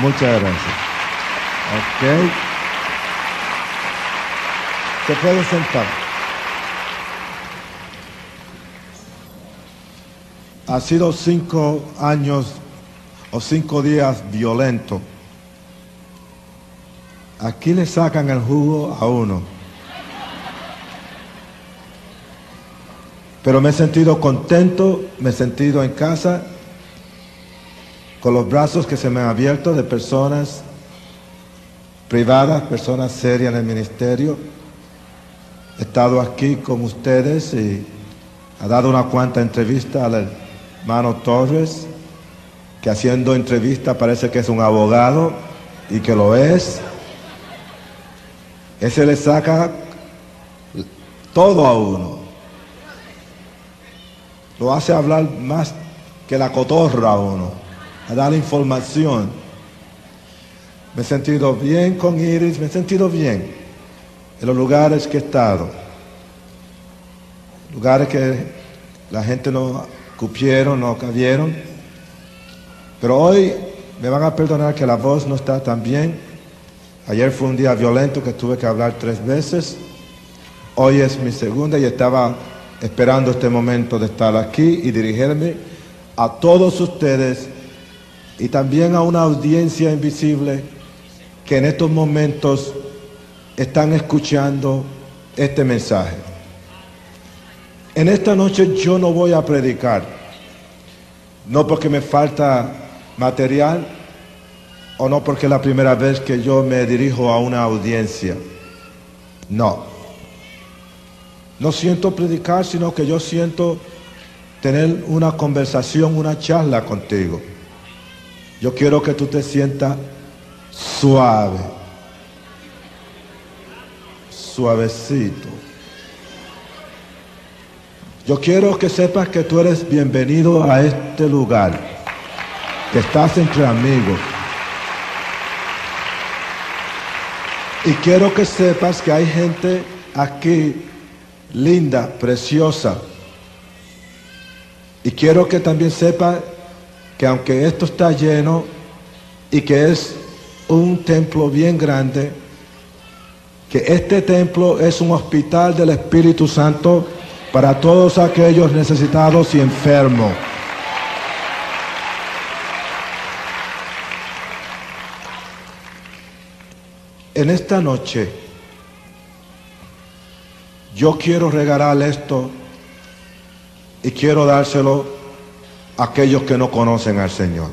Muchas gracias. Ok. Se puede sentar. Ha sido cinco años o cinco días violentos. Aquí le sacan el jugo a uno. Pero me he sentido contento, me he sentido en casa con los brazos que se me han abierto de personas privadas, personas serias en el ministerio. He estado aquí con ustedes y ha dado una cuanta entrevista al hermano Torres, que haciendo entrevista parece que es un abogado y que lo es. Ese le saca todo a uno. Lo hace hablar más que la cotorra a uno, a dar información. Me he sentido bien con Iris, me he sentido bien en los lugares que he estado. Lugares que la gente no cupieron, no cabieron. Pero hoy me van a perdonar que la voz no está tan bien. Ayer fue un día violento que tuve que hablar tres veces. Hoy es mi segunda y estaba esperando este momento de estar aquí y dirigirme a todos ustedes y también a una audiencia invisible que en estos momentos están escuchando este mensaje. En esta noche yo no voy a predicar, no porque me falta material o no porque es la primera vez que yo me dirijo a una audiencia. No. No siento predicar, sino que yo siento tener una conversación, una charla contigo. Yo quiero que tú te sientas suave, suavecito. Yo quiero que sepas que tú eres bienvenido a este lugar, que estás entre amigos. Y quiero que sepas que hay gente aquí linda, preciosa. Y quiero que también sepa que aunque esto está lleno y que es un templo bien grande, que este templo es un hospital del Espíritu Santo para todos aquellos necesitados y enfermos. En esta noche, yo quiero regalar esto y quiero dárselo aquellos que no conocen al Señor.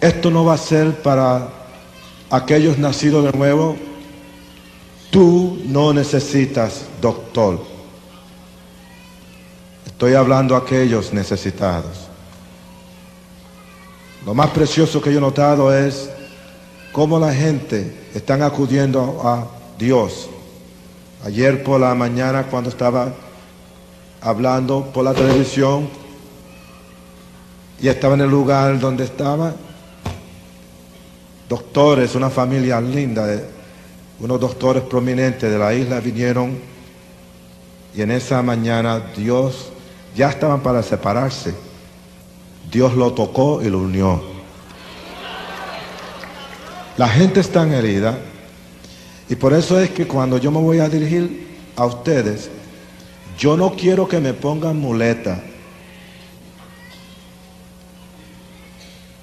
Esto no va a ser para aquellos nacidos de nuevo. Tú no necesitas doctor. Estoy hablando a aquellos necesitados. Lo más precioso que yo he notado es cómo la gente está acudiendo a Dios Ayer por la mañana cuando estaba hablando por la televisión y estaba en el lugar donde estaba, doctores, una familia linda, unos doctores prominentes de la isla vinieron y en esa mañana Dios ya estaban para separarse. Dios lo tocó y lo unió. La gente está herida y por eso es que cuando yo me voy a dirigir a ustedes, yo no quiero que me pongan muleta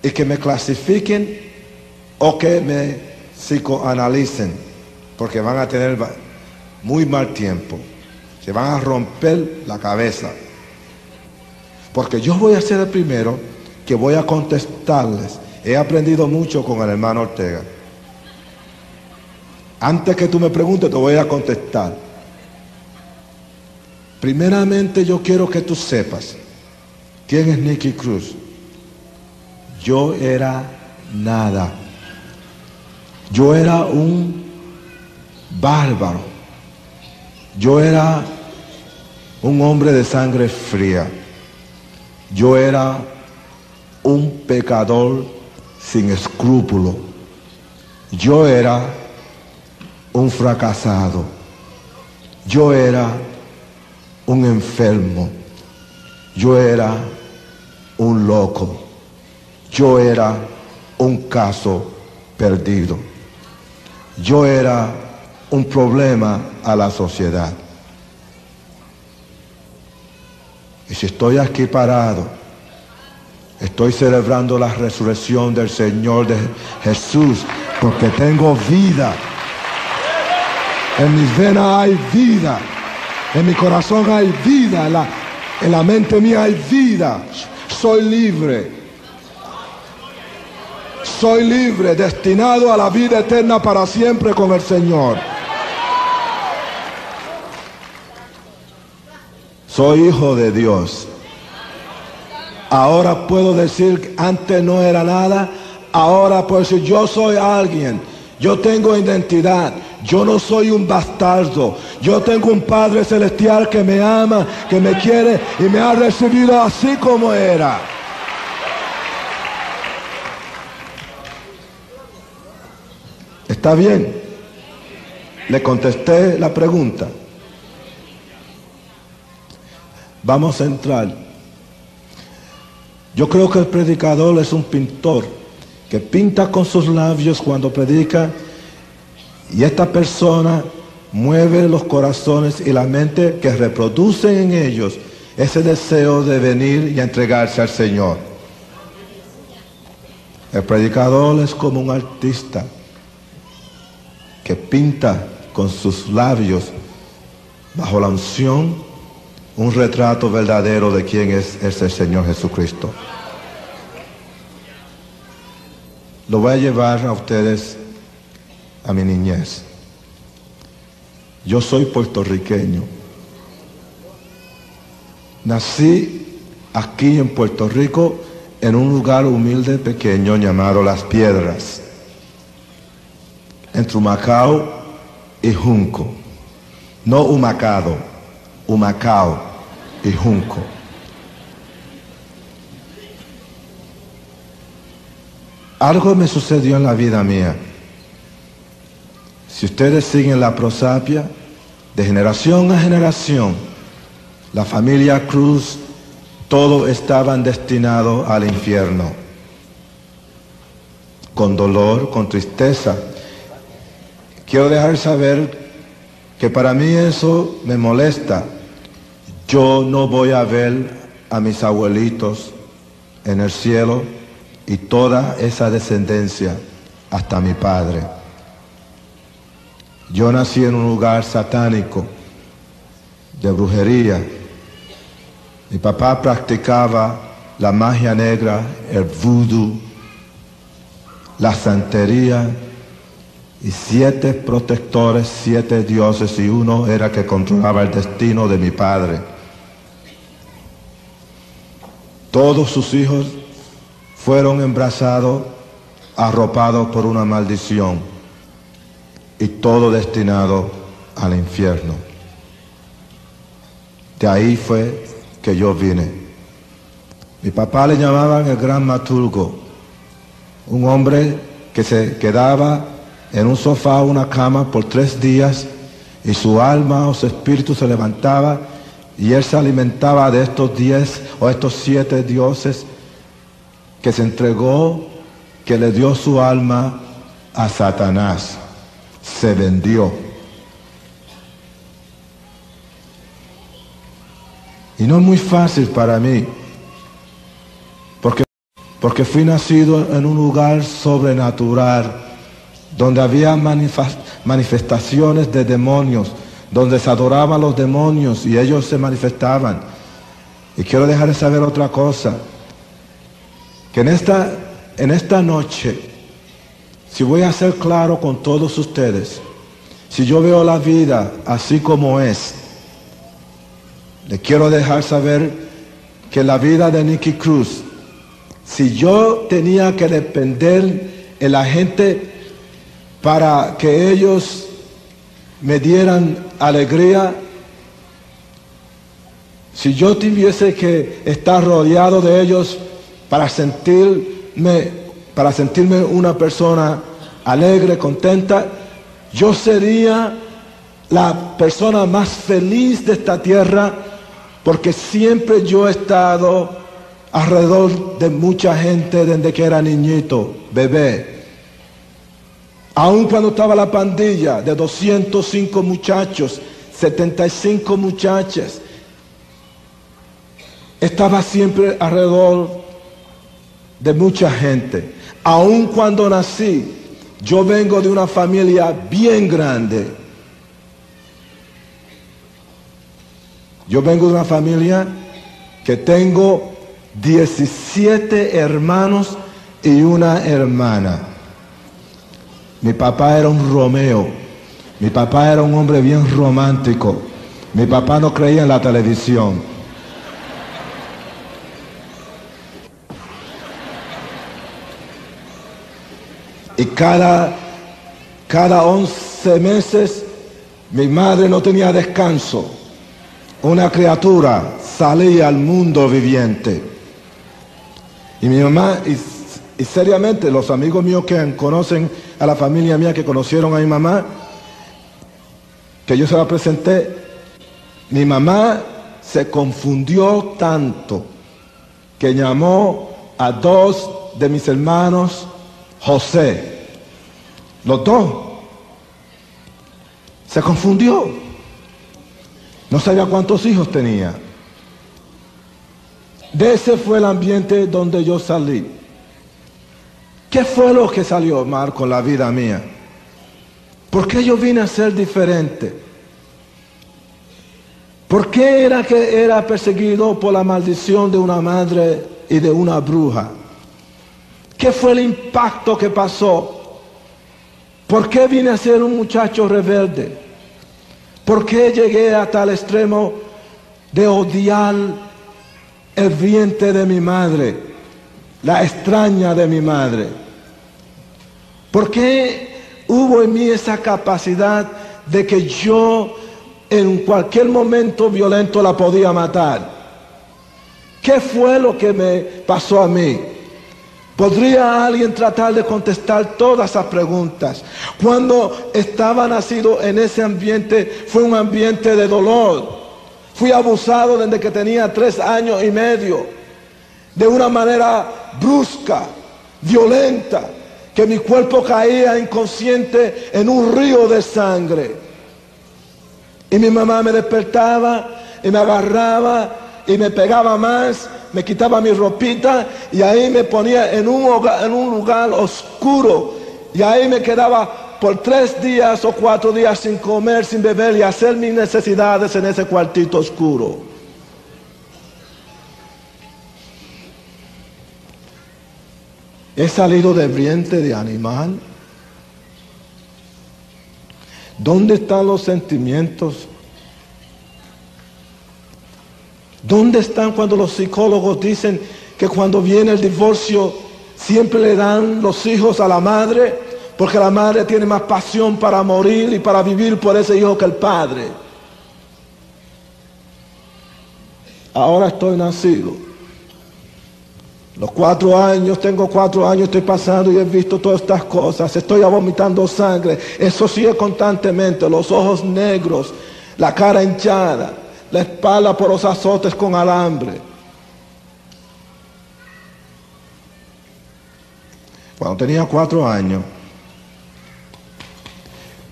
y que me clasifiquen o que me psicoanalicen, porque van a tener muy mal tiempo, se van a romper la cabeza. Porque yo voy a ser el primero que voy a contestarles. He aprendido mucho con el hermano Ortega. Antes que tú me preguntes, te voy a contestar. Primeramente yo quiero que tú sepas quién es Nicky Cruz. Yo era nada. Yo era un bárbaro. Yo era un hombre de sangre fría. Yo era un pecador sin escrúpulo. Yo era un fracasado. Yo era un enfermo. Yo era un loco. Yo era un caso perdido. Yo era un problema a la sociedad. Y si estoy aquí parado, estoy celebrando la resurrección del Señor de Jesús, porque tengo vida. En mis venas hay vida. En mi corazón hay vida. En la, en la mente mía hay vida. Soy libre. Soy libre, destinado a la vida eterna para siempre con el Señor. Soy hijo de Dios. Ahora puedo decir que antes no era nada. Ahora puedo decir yo soy alguien. Yo tengo identidad. Yo no soy un bastardo. Yo tengo un Padre Celestial que me ama, que me quiere y me ha recibido así como era. ¿Está bien? Le contesté la pregunta. Vamos a entrar. Yo creo que el predicador es un pintor que pinta con sus labios cuando predica y esta persona mueve los corazones y la mente que reproducen en ellos ese deseo de venir y entregarse al Señor. El predicador es como un artista que pinta con sus labios, bajo la unción, un retrato verdadero de quién es, el Señor Jesucristo. Lo voy a llevar a ustedes a mi niñez. Yo soy puertorriqueño. Nací aquí en Puerto Rico en un lugar humilde pequeño llamado Las Piedras, entre Humacao y Junco. No Humacado, Humacao y Junco. Algo me sucedió en la vida mía. Si ustedes siguen la prosapia, de generación a generación, la familia Cruz, todos estaban destinados al infierno. Con dolor, con tristeza. Quiero dejar saber que para mí eso me molesta. Yo no voy a ver a mis abuelitos en el cielo y toda esa descendencia hasta mi padre. Yo nací en un lugar satánico, de brujería. Mi papá practicaba la magia negra, el vudú, la santería y siete protectores, siete dioses y uno era que controlaba el destino de mi padre. Todos sus hijos fueron embrazados, arropados por una maldición y todo destinado al infierno. De ahí fue que yo vine. Mi papá le llamaban el gran maturgo, un hombre que se quedaba en un sofá o una cama por tres días y su alma o su espíritu se levantaba y él se alimentaba de estos diez o estos siete dioses que se entregó, que le dio su alma a Satanás se vendió. Y no es muy fácil para mí, porque, porque fui nacido en un lugar sobrenatural, donde había manifestaciones de demonios, donde se adoraban los demonios y ellos se manifestaban. Y quiero dejar de saber otra cosa, que en esta, en esta noche si voy a ser claro con todos ustedes, si yo veo la vida así como es, le quiero dejar saber que la vida de Nicky Cruz, si yo tenía que depender en la gente para que ellos me dieran alegría, si yo tuviese que estar rodeado de ellos para sentirme para sentirme una persona alegre, contenta, yo sería la persona más feliz de esta tierra porque siempre yo he estado alrededor de mucha gente desde que era niñito, bebé. Aun cuando estaba la pandilla de 205 muchachos, 75 muchachas, estaba siempre alrededor de mucha gente. Aun cuando nací, yo vengo de una familia bien grande. Yo vengo de una familia que tengo 17 hermanos y una hermana. Mi papá era un Romeo. Mi papá era un hombre bien romántico. Mi papá no creía en la televisión. Y cada, cada 11 meses mi madre no tenía descanso. Una criatura salía al mundo viviente. Y mi mamá, y, seriamente, los amigos míos que conocen a la familia mía, que conocieron a mi mamá, que yo se la presenté, mi mamá se confundió tanto que llamó a dos de mis hermanos José. Los dos. Se confundió. No sabía cuántos hijos tenía. De ese fue el ambiente donde yo salí. ¿Qué fue lo que salió mal con la vida mía? ¿Por qué yo vine a ser diferente? ¿Por qué era que era perseguido por la maldición de una madre y de una bruja? ¿Qué fue el impacto que pasó? ¿Por qué vine a ser un muchacho rebelde? ¿Por qué llegué a tal extremo de odiar el vientre de mi madre, la extraña de mi madre. ¿Por qué hubo en mí esa capacidad de que yo en cualquier momento violento la podía matar? ¿Qué fue lo que me pasó a mí? ¿Podría alguien tratar de contestar todas esas preguntas? Cuando estaba nacido en ese ambiente fue un ambiente de dolor, Fui abusado desde que tenía tres años y medio, de una manera brusca, violenta, que mi cuerpo caía inconsciente en un río de sangre. Y mi mamá me despertaba y me agarraba y me pegaba más, me quitaba mi ropita y ahí me ponía en un, en un lugar oscuro y ahí me quedaba por tres días o cuatro días sin comer, sin beber y hacer mis necesidades en ese cuartito oscuro. He salido de vientre de animal. ¿Dónde están los sentimientos? ¿Dónde están cuando los psicólogos dicen que cuando viene el divorcio siempre le dan los hijos a la madre? Porque la madre tiene más pasión para morir y para vivir por ese hijo que el padre. Ahora estoy nacido. Los cuatro años, tengo cuatro años, estoy pasando y he visto todas estas cosas. Estoy vomitando sangre. Eso sigue constantemente. Los ojos negros, la cara hinchada, la espalda por los azotes con alambre. Cuando tenía cuatro años,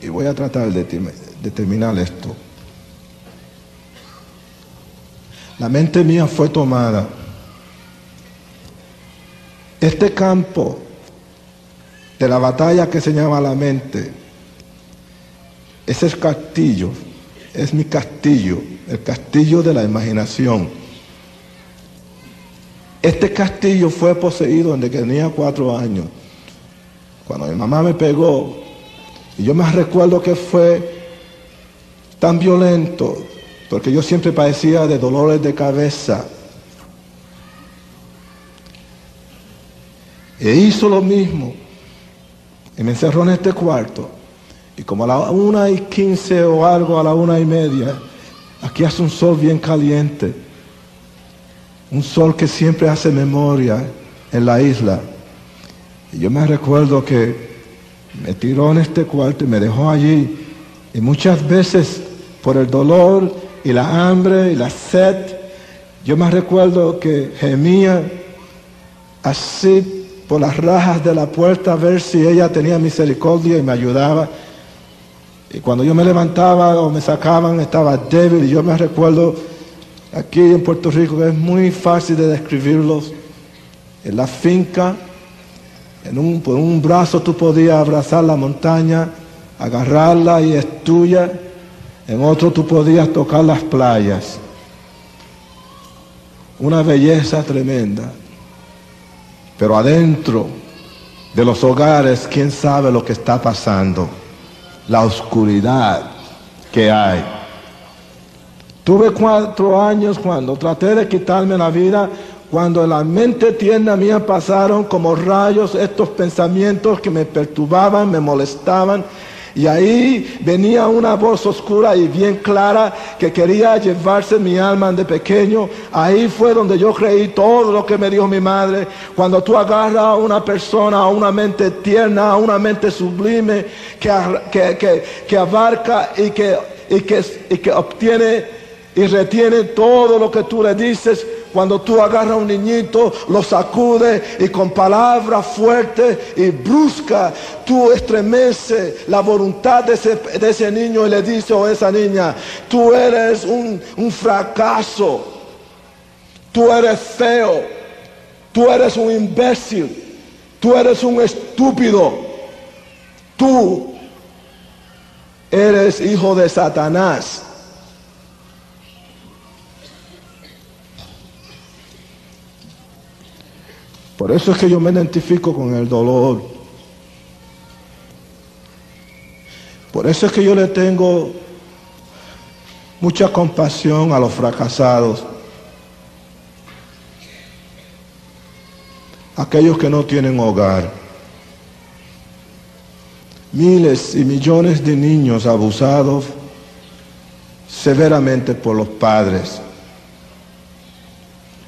y voy a tratar de, terminar esto. La mente mía fue tomada. Este campo de la batalla que se llama la mente, ese es castillo, es mi castillo, el castillo de la imaginación. Este castillo fue poseído desde que tenía cuatro años. Cuando mi mamá me pegó, y yo me recuerdo que fue tan violento, porque yo siempre padecía de dolores de cabeza. E hizo lo mismo. Y me encerró en este cuarto. Y como a la una y quince o algo, a la una y media, aquí hace un sol bien caliente. Un sol que siempre hace memoria en la isla. Y yo me recuerdo que me tiró en este cuarto y me dejó allí. Y muchas veces por el dolor y la hambre y la sed, Yo me recuerdo que gemía así por las rajas de la puerta a ver si ella tenía misericordia y me ayudaba. Y cuando yo me levantaba o me sacaban estaba débil y yo me recuerdo aquí en Puerto Rico que es muy fácil de describirlos. En la finca, en un, por un brazo tú podías abrazar la montaña, agarrarla y es tuya. En otro tú podías tocar las playas. Una belleza tremenda. Pero adentro de los hogares, ¿quién sabe lo que está pasando? La oscuridad que hay. Tuve cuatro años cuando traté de quitarme la vida, cuando la mente tierna mía pasaron como rayos estos pensamientos que me perturbaban, me molestaban y ahí venía una voz oscura y bien clara que quería llevarse mi alma de pequeño. Ahí fue donde yo creí todo lo que me dijo mi madre. Cuando tú agarras a una persona, a una mente tierna, a una mente sublime, que, que, abarca que, y que, y que obtiene y retiene todo lo que tú le dices, cuando tú agarras a un niñito, lo sacudes y con palabras fuertes y bruscas, tú estremeces la voluntad de ese, niño y le dices a esa niña, tú eres un, un fracaso, tú eres feo, tú eres un imbécil, tú eres un estúpido, tú eres hijo de Satanás. Por eso es que yo me identifico con el dolor. Por eso es que yo le tengo mucha compasión a los fracasados. Aquellos que no tienen hogar. Miles y millones de niños abusados severamente por los padres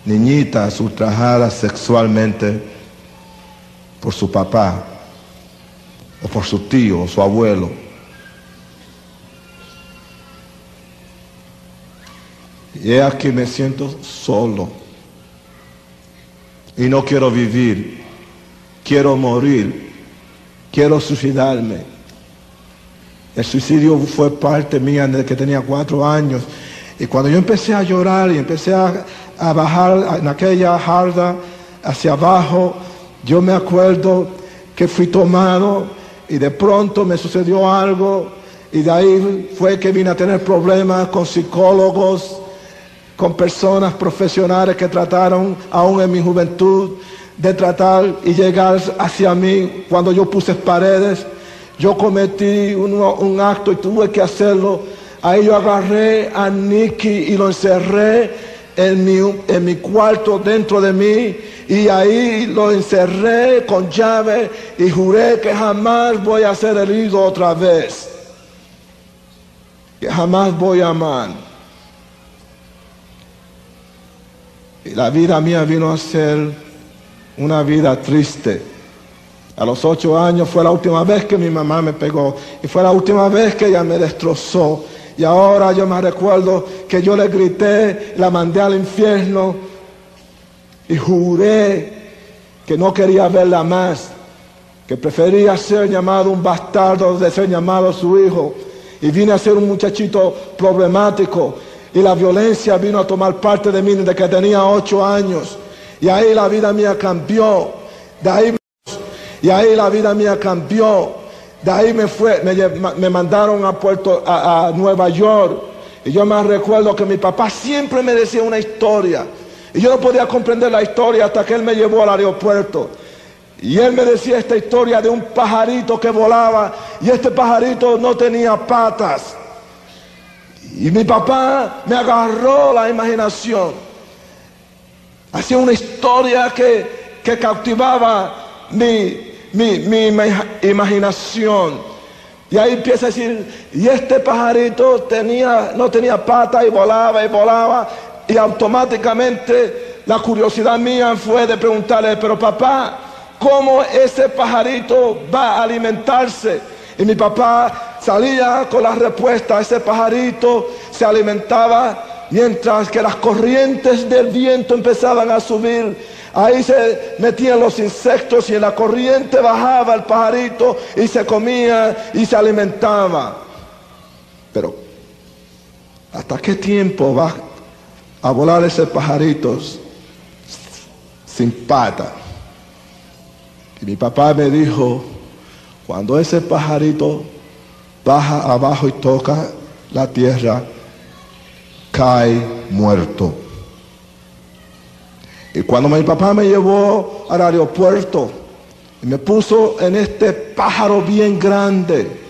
niñitas ultrajadas sexualmente por su papá o por su tío o su abuelo. Y es aquí me siento solo. Y no quiero vivir. Quiero morir. Quiero suicidarme. El suicidio fue parte mía desde que tenía cuatro años. Y cuando yo empecé a llorar y empecé a, a bajar en aquella jarda hacia abajo, yo me acuerdo que fui tomado y de pronto me sucedió algo y de ahí fue que vine a tener problemas con psicólogos, con personas profesionales que trataron aún en mi juventud de tratar y llegar hacia mí cuando yo puse paredes. Yo cometí un, un acto y tuve que hacerlo. Ahí yo agarré a Nicky y lo encerré en mi, en mi cuarto dentro de mí y ahí lo encerré con llave y juré que jamás voy a ser herido otra vez. Que jamás voy a amar. Y la vida mía vino a ser una vida triste. A los ocho años fue la última vez que mi mamá me pegó y fue la última vez que ella me destrozó y ahora yo me recuerdo que yo le grité, la mandé al infierno y juré que no quería verla más, que prefería ser llamado un bastardo de ser llamado su hijo. Y vine a ser un muchachito problemático y la violencia vino a tomar parte de mí desde que tenía ocho años. Y ahí la vida mía cambió. De ahí, y ahí la vida mía cambió. De ahí me, fue, me, mandaron a, Puerto, a, Nueva York. Y yo me recuerdo que mi papá siempre me decía una historia. Y yo no podía comprender la historia hasta que él me llevó al aeropuerto. Y él me decía esta historia de un pajarito que volaba y este pajarito no tenía patas. Y mi papá me agarró la imaginación. Hacía una historia que, que cautivaba mi, mi, imaginación. Y ahí empieza a decir, y este pajarito tenía, no tenía pata y volaba y volaba. Y automáticamente la curiosidad mía fue de preguntarle, pero papá, ¿cómo ese pajarito va a alimentarse? Y mi papá salía con la respuesta, ese pajarito se alimentaba mientras que las corrientes del viento empezaban a subir. Ahí se metían los insectos y en la corriente bajaba el pajarito y se comía y se alimentaba. Pero, ¿hasta qué tiempo va a volar ese pajarito sin pata? Y mi papá me dijo, cuando ese pajarito baja abajo y toca la tierra, cae muerto. Y cuando mi papá me llevó al aeropuerto y me puso en este pájaro bien grande,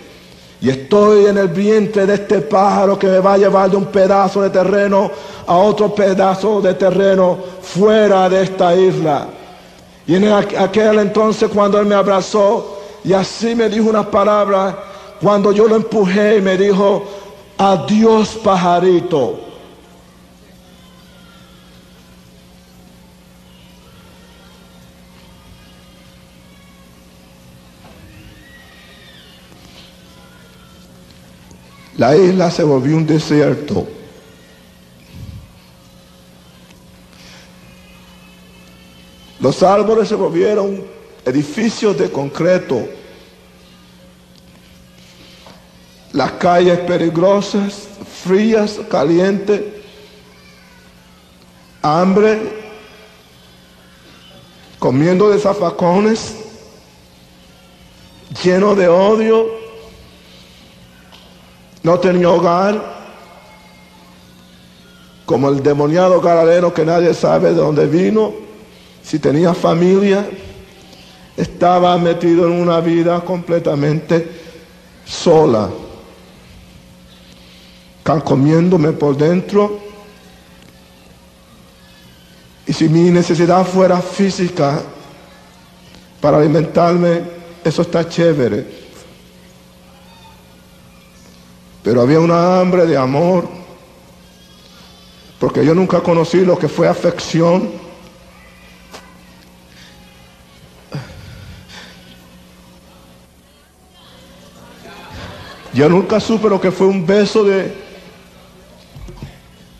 y estoy en el vientre de este pájaro que me va a llevar de un pedazo de terreno a otro pedazo de terreno fuera de esta isla. Y en aquel entonces cuando él me abrazó y así me dijo unas palabras, cuando yo lo empujé y me dijo, adiós pajarito. La isla se volvió un desierto. Los árboles se volvieron edificios de concreto. Las calles peligrosas, frías, calientes, hambre, comiendo de zafacones, lleno de odio, no tenía hogar, como el demoniado galadero que nadie sabe de dónde vino, si tenía familia, estaba metido en una vida completamente sola, comiéndome por dentro. Y si mi necesidad fuera física para alimentarme, eso está chévere. Pero había una hambre de amor, porque yo nunca conocí lo que fue afección. Yo nunca supe lo que fue un beso de,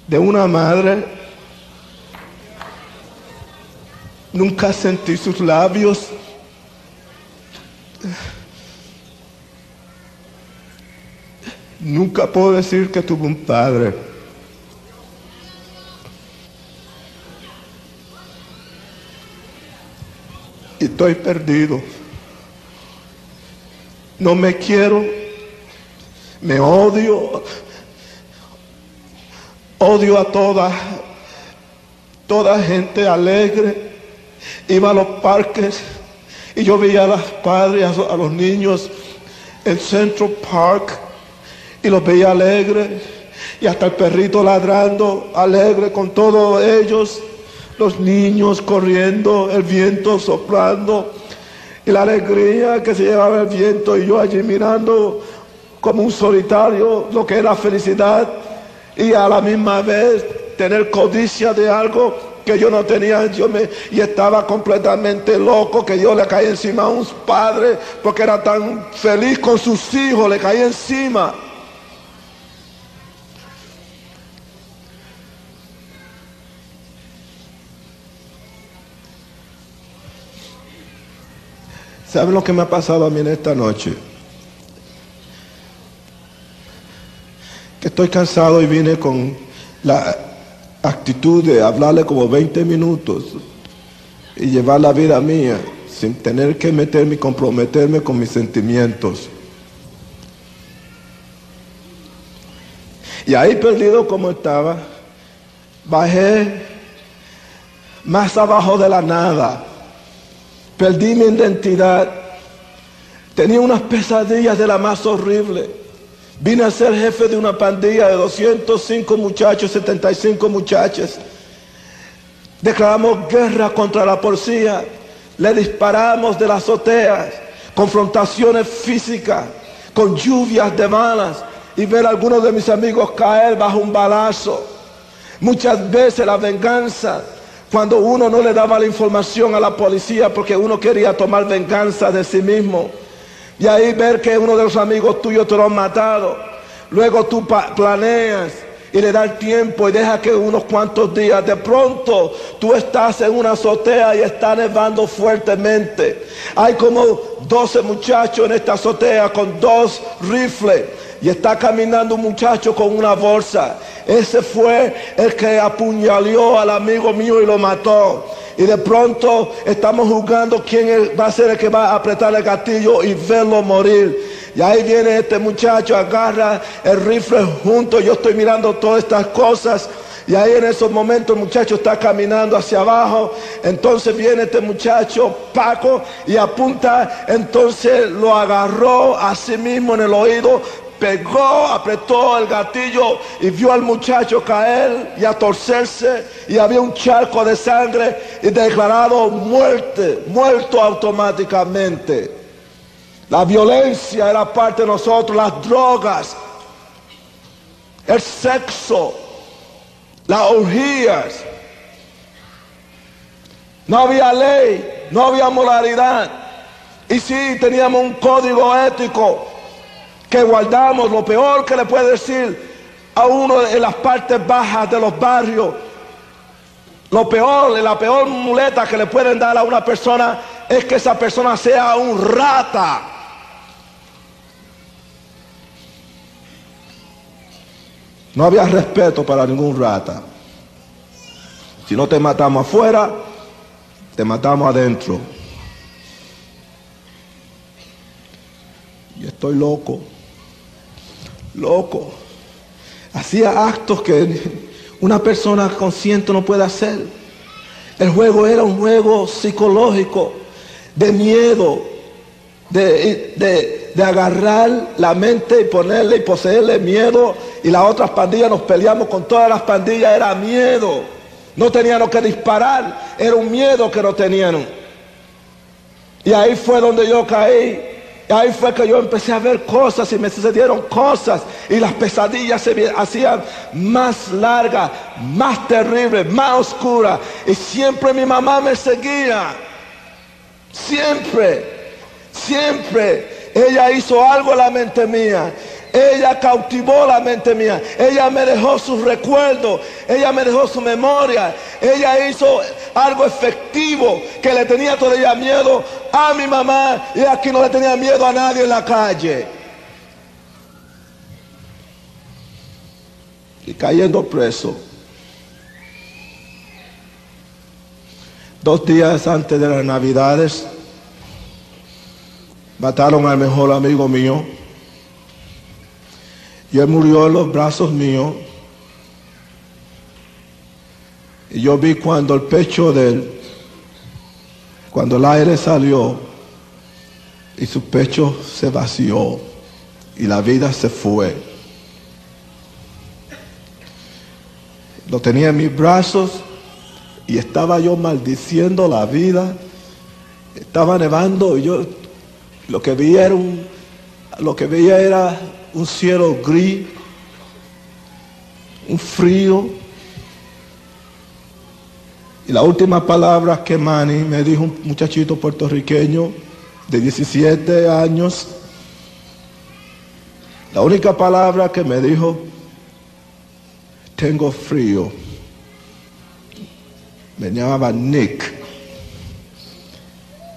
de una madre. Nunca sentí sus labios. Nunca puedo decir que tuve un padre. Y estoy perdido. No me quiero. Me odio. Odio a toda, toda gente alegre. Iba a los parques y yo veía a las padres, a los niños en Central Park y los veía alegres y hasta el perrito ladrando alegre con todos ellos, los niños corriendo, el viento soplando y la alegría que se llevaba el viento y yo allí mirando como un solitario lo que era felicidad y a la misma vez tener codicia de algo que yo no tenía, yo me, y estaba completamente loco, que Dios le caía encima a un padre, porque era tan feliz con sus hijos, le caía encima. ¿Saben lo que me ha pasado a mí en esta noche? Que estoy cansado y vine con la actitud de hablarle como 20 minutos y llevar la vida mía sin tener que meterme y comprometerme con mis sentimientos. Y ahí perdido como estaba, bajé más abajo de la nada Perdí mi identidad. Tenía unas pesadillas de la más horrible. Vine a ser jefe de una pandilla de 205 muchachos, 75 muchachas. Declaramos guerra contra la policía. Le disparamos de las azoteas. Confrontaciones físicas. Con lluvias de balas. Y ver a algunos de mis amigos caer bajo un balazo. Muchas veces la venganza cuando uno no le daba la información a la policía porque uno quería tomar venganza de sí mismo. Y ahí ver que uno de los amigos tuyos te lo han matado. Luego tú planeas y le da el tiempo y deja que unos cuantos días, de pronto tú estás en una azotea y está nevando fuertemente. Hay como 12 muchachos en esta azotea con dos rifles y está caminando un muchacho con una bolsa. Ese fue el que apuñaleó al amigo mío y lo mató. Y de pronto estamos jugando quién va a ser el que va a apretar el gatillo y verlo morir. Y ahí viene este muchacho, agarra el rifle junto. Yo estoy mirando todas estas cosas. Y ahí en esos momentos el muchacho está caminando hacia abajo. Entonces viene este muchacho, Paco, y apunta. Entonces lo agarró a sí mismo en el oído, pegó, apretó el gatillo y vio al muchacho caer y a torcerse y había un charco de sangre y declarado muerte, muerto automáticamente. La violencia era parte de nosotros, las drogas, el sexo, las orgías. No había ley, no había moralidad. Y sí, teníamos un código ético que guardamos, lo peor que le puede decir a uno en las partes bajas de los barrios, lo peor, la peor muleta que le pueden dar a una persona es que esa persona sea un rata. No había respeto para ningún rata. Si no te matamos afuera, te matamos adentro. Y estoy loco loco. Hacía actos que una persona consciente no puede hacer. El juego era un juego psicológico, de miedo, de, agarrar la mente y ponerle y poseerle miedo. Y las otras pandillas nos peleamos con todas las pandillas, era miedo. No teníamos que disparar, era un miedo que no tenían. Y ahí fue donde yo caí ahí fue que yo empecé a ver cosas y me sucedieron cosas y las pesadillas se hacían más largas, más terribles, más oscuras. Y siempre mi mamá me seguía. Siempre, siempre. Ella hizo algo en la mente mía. Ella cautivó la mente mía. Ella me dejó sus recuerdos. Ella me dejó su memoria. Ella hizo algo efectivo que le tenía todavía miedo a mi mamá y aquí no le tenía miedo a nadie en la calle. Y cayendo preso. Dos días antes de las navidades, mataron al mejor amigo mío. Y él murió en los brazos míos. Y yo vi cuando el pecho de él, cuando el aire salió y su pecho se vació y la vida se fue. Lo tenía en mis brazos y estaba yo maldiciendo la vida. Estaba nevando y yo lo que vi era un, lo que veía era un cielo gris, un frío. Y la última palabra que Manny me dijo un muchachito puertorriqueño de 17 años, la única palabra que me dijo, tengo frío. Me llamaba Nick.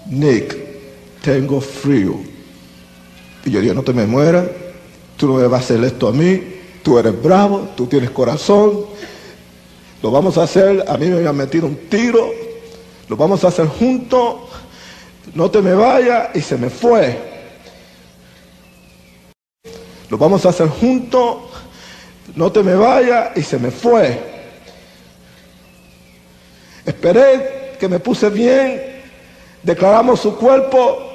Nick, tengo frío. Y yo dije, no te me mueras tú no me vas a hacer esto a mí, tú eres bravo, tú tienes corazón, lo vamos a hacer, a mí me habían metido un tiro, lo vamos a hacer juntos, no te me vayas y se me fue. Lo vamos a hacer juntos, no te me vayas y se me fue. Esperé que me puse bien, declaramos su cuerpo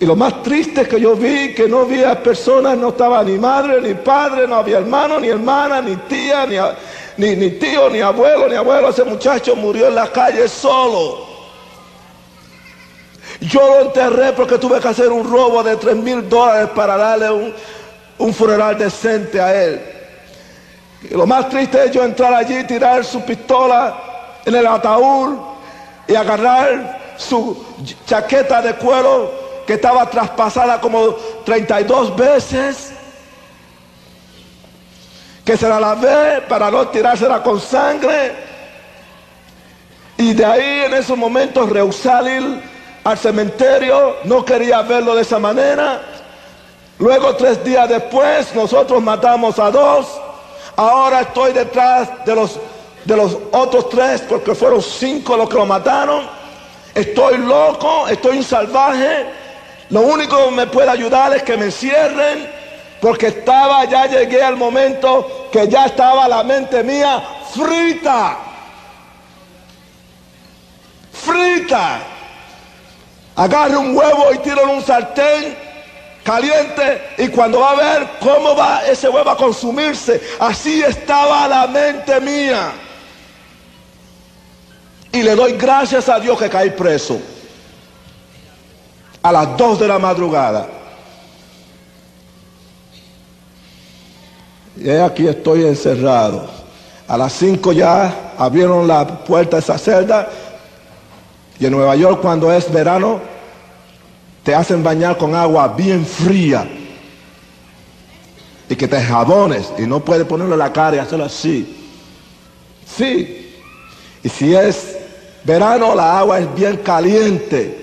y lo más triste que yo vi que no había personas, no estaba ni madre, ni padre, no había hermano, ni hermana, ni tía, ni, ni, tío, ni abuelo, ni abuelo. Ese muchacho murió en la calle solo. Yo lo enterré porque tuve que hacer un robo de tres mil dólares para darle un, un funeral decente a él. Y lo más triste es yo entrar allí, tirar su pistola en el ataúd y agarrar su chaqueta de cuero que estaba traspasada como 32 veces, que se la lavé para no tirársela con sangre. Y de ahí en esos momentos rehusar ir al cementerio, no quería verlo de esa manera. Luego tres días después nosotros matamos a dos. Ahora estoy detrás de los, de los otros tres porque fueron cinco los que lo mataron. Estoy loco, estoy un salvaje. Lo único que me puede ayudar es que me encierren porque estaba, ya llegué al momento que ya estaba la mente mía frita. Frita. Agarre un huevo y tiro en un sartén caliente y cuando va a ver cómo va ese huevo a consumirse, así estaba la mente mía. Y le doy gracias a Dios que caí preso a las dos de la madrugada. Y aquí estoy encerrado. A las 5 ya abrieron la puerta de esa celda. Y en Nueva York cuando es verano, te hacen bañar con agua bien fría. Y que te jabones y no puedes ponerlo en la cara y hacerlo así. Sí. Y si es verano, la agua es bien caliente.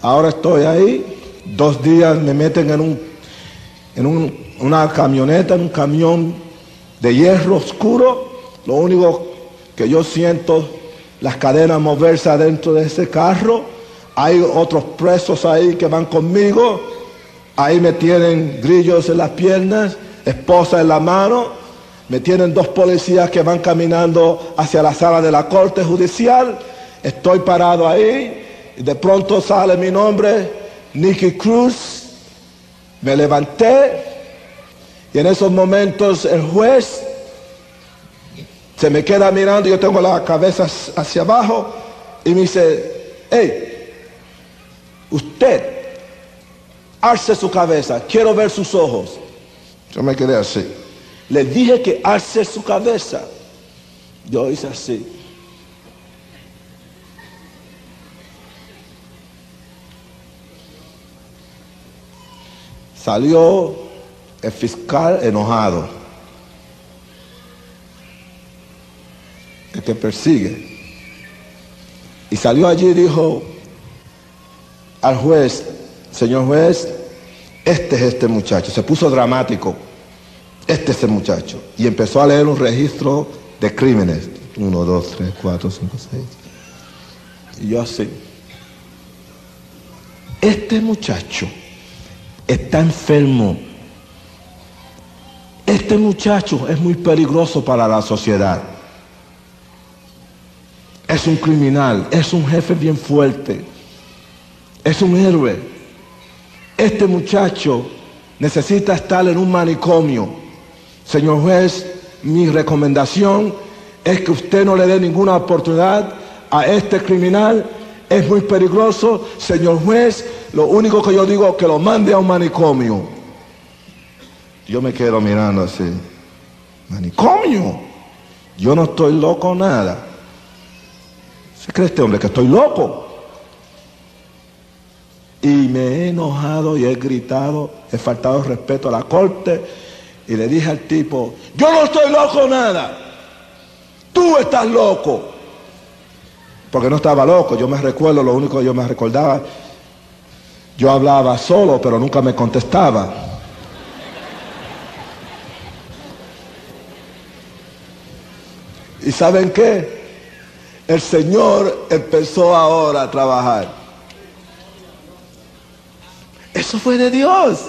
Ahora estoy ahí. Dos días me meten en un en una camioneta, en un camión de hierro oscuro. Lo único que yo siento, las cadenas moverse adentro de ese carro. Hay otros presos ahí que van conmigo. Ahí me tienen grillos en las piernas, esposa en la mano. Me tienen dos policías que van caminando hacia la sala de la corte judicial. Estoy parado ahí y de pronto sale mi nombre, Nicky Cruz. Me levanté y en esos momentos el juez se me queda mirando, yo tengo la cabeza hacia abajo y me dice, hey, usted, alce su cabeza, quiero ver sus ojos. Yo me quedé así. Le dije que alce su cabeza. Yo hice así. Salió el fiscal enojado, que persigue. Y salió allí y dijo al juez, señor juez, este es este muchacho. Se puso dramático. Este es el muchacho. Y empezó a leer un registro de crímenes. Uno, dos, tres, cuatro, cinco, seis. Y yo así. Este muchacho está enfermo. Este muchacho es muy peligroso para la sociedad. Es un criminal, es un jefe bien fuerte, es un héroe. Este muchacho necesita estar en un manicomio. Señor juez, mi recomendación es que usted no le dé ninguna oportunidad a este criminal. Es muy peligroso. Señor juez, lo único que yo digo es que lo mande a un manicomio. Yo me quedo mirando así. ¿Manicomio? Yo no estoy loco nada. ¿Se cree este hombre que estoy loco? Y me he enojado y he gritado, he faltado respeto a la corte y le dije al tipo, yo no estoy loco nada. Tú estás loco. Porque no estaba loco, yo me recuerdo, lo único que yo me recordaba yo hablaba solo, pero nunca me contestaba. ¿Y saben qué? El Señor empezó ahora a trabajar. Eso fue de Dios.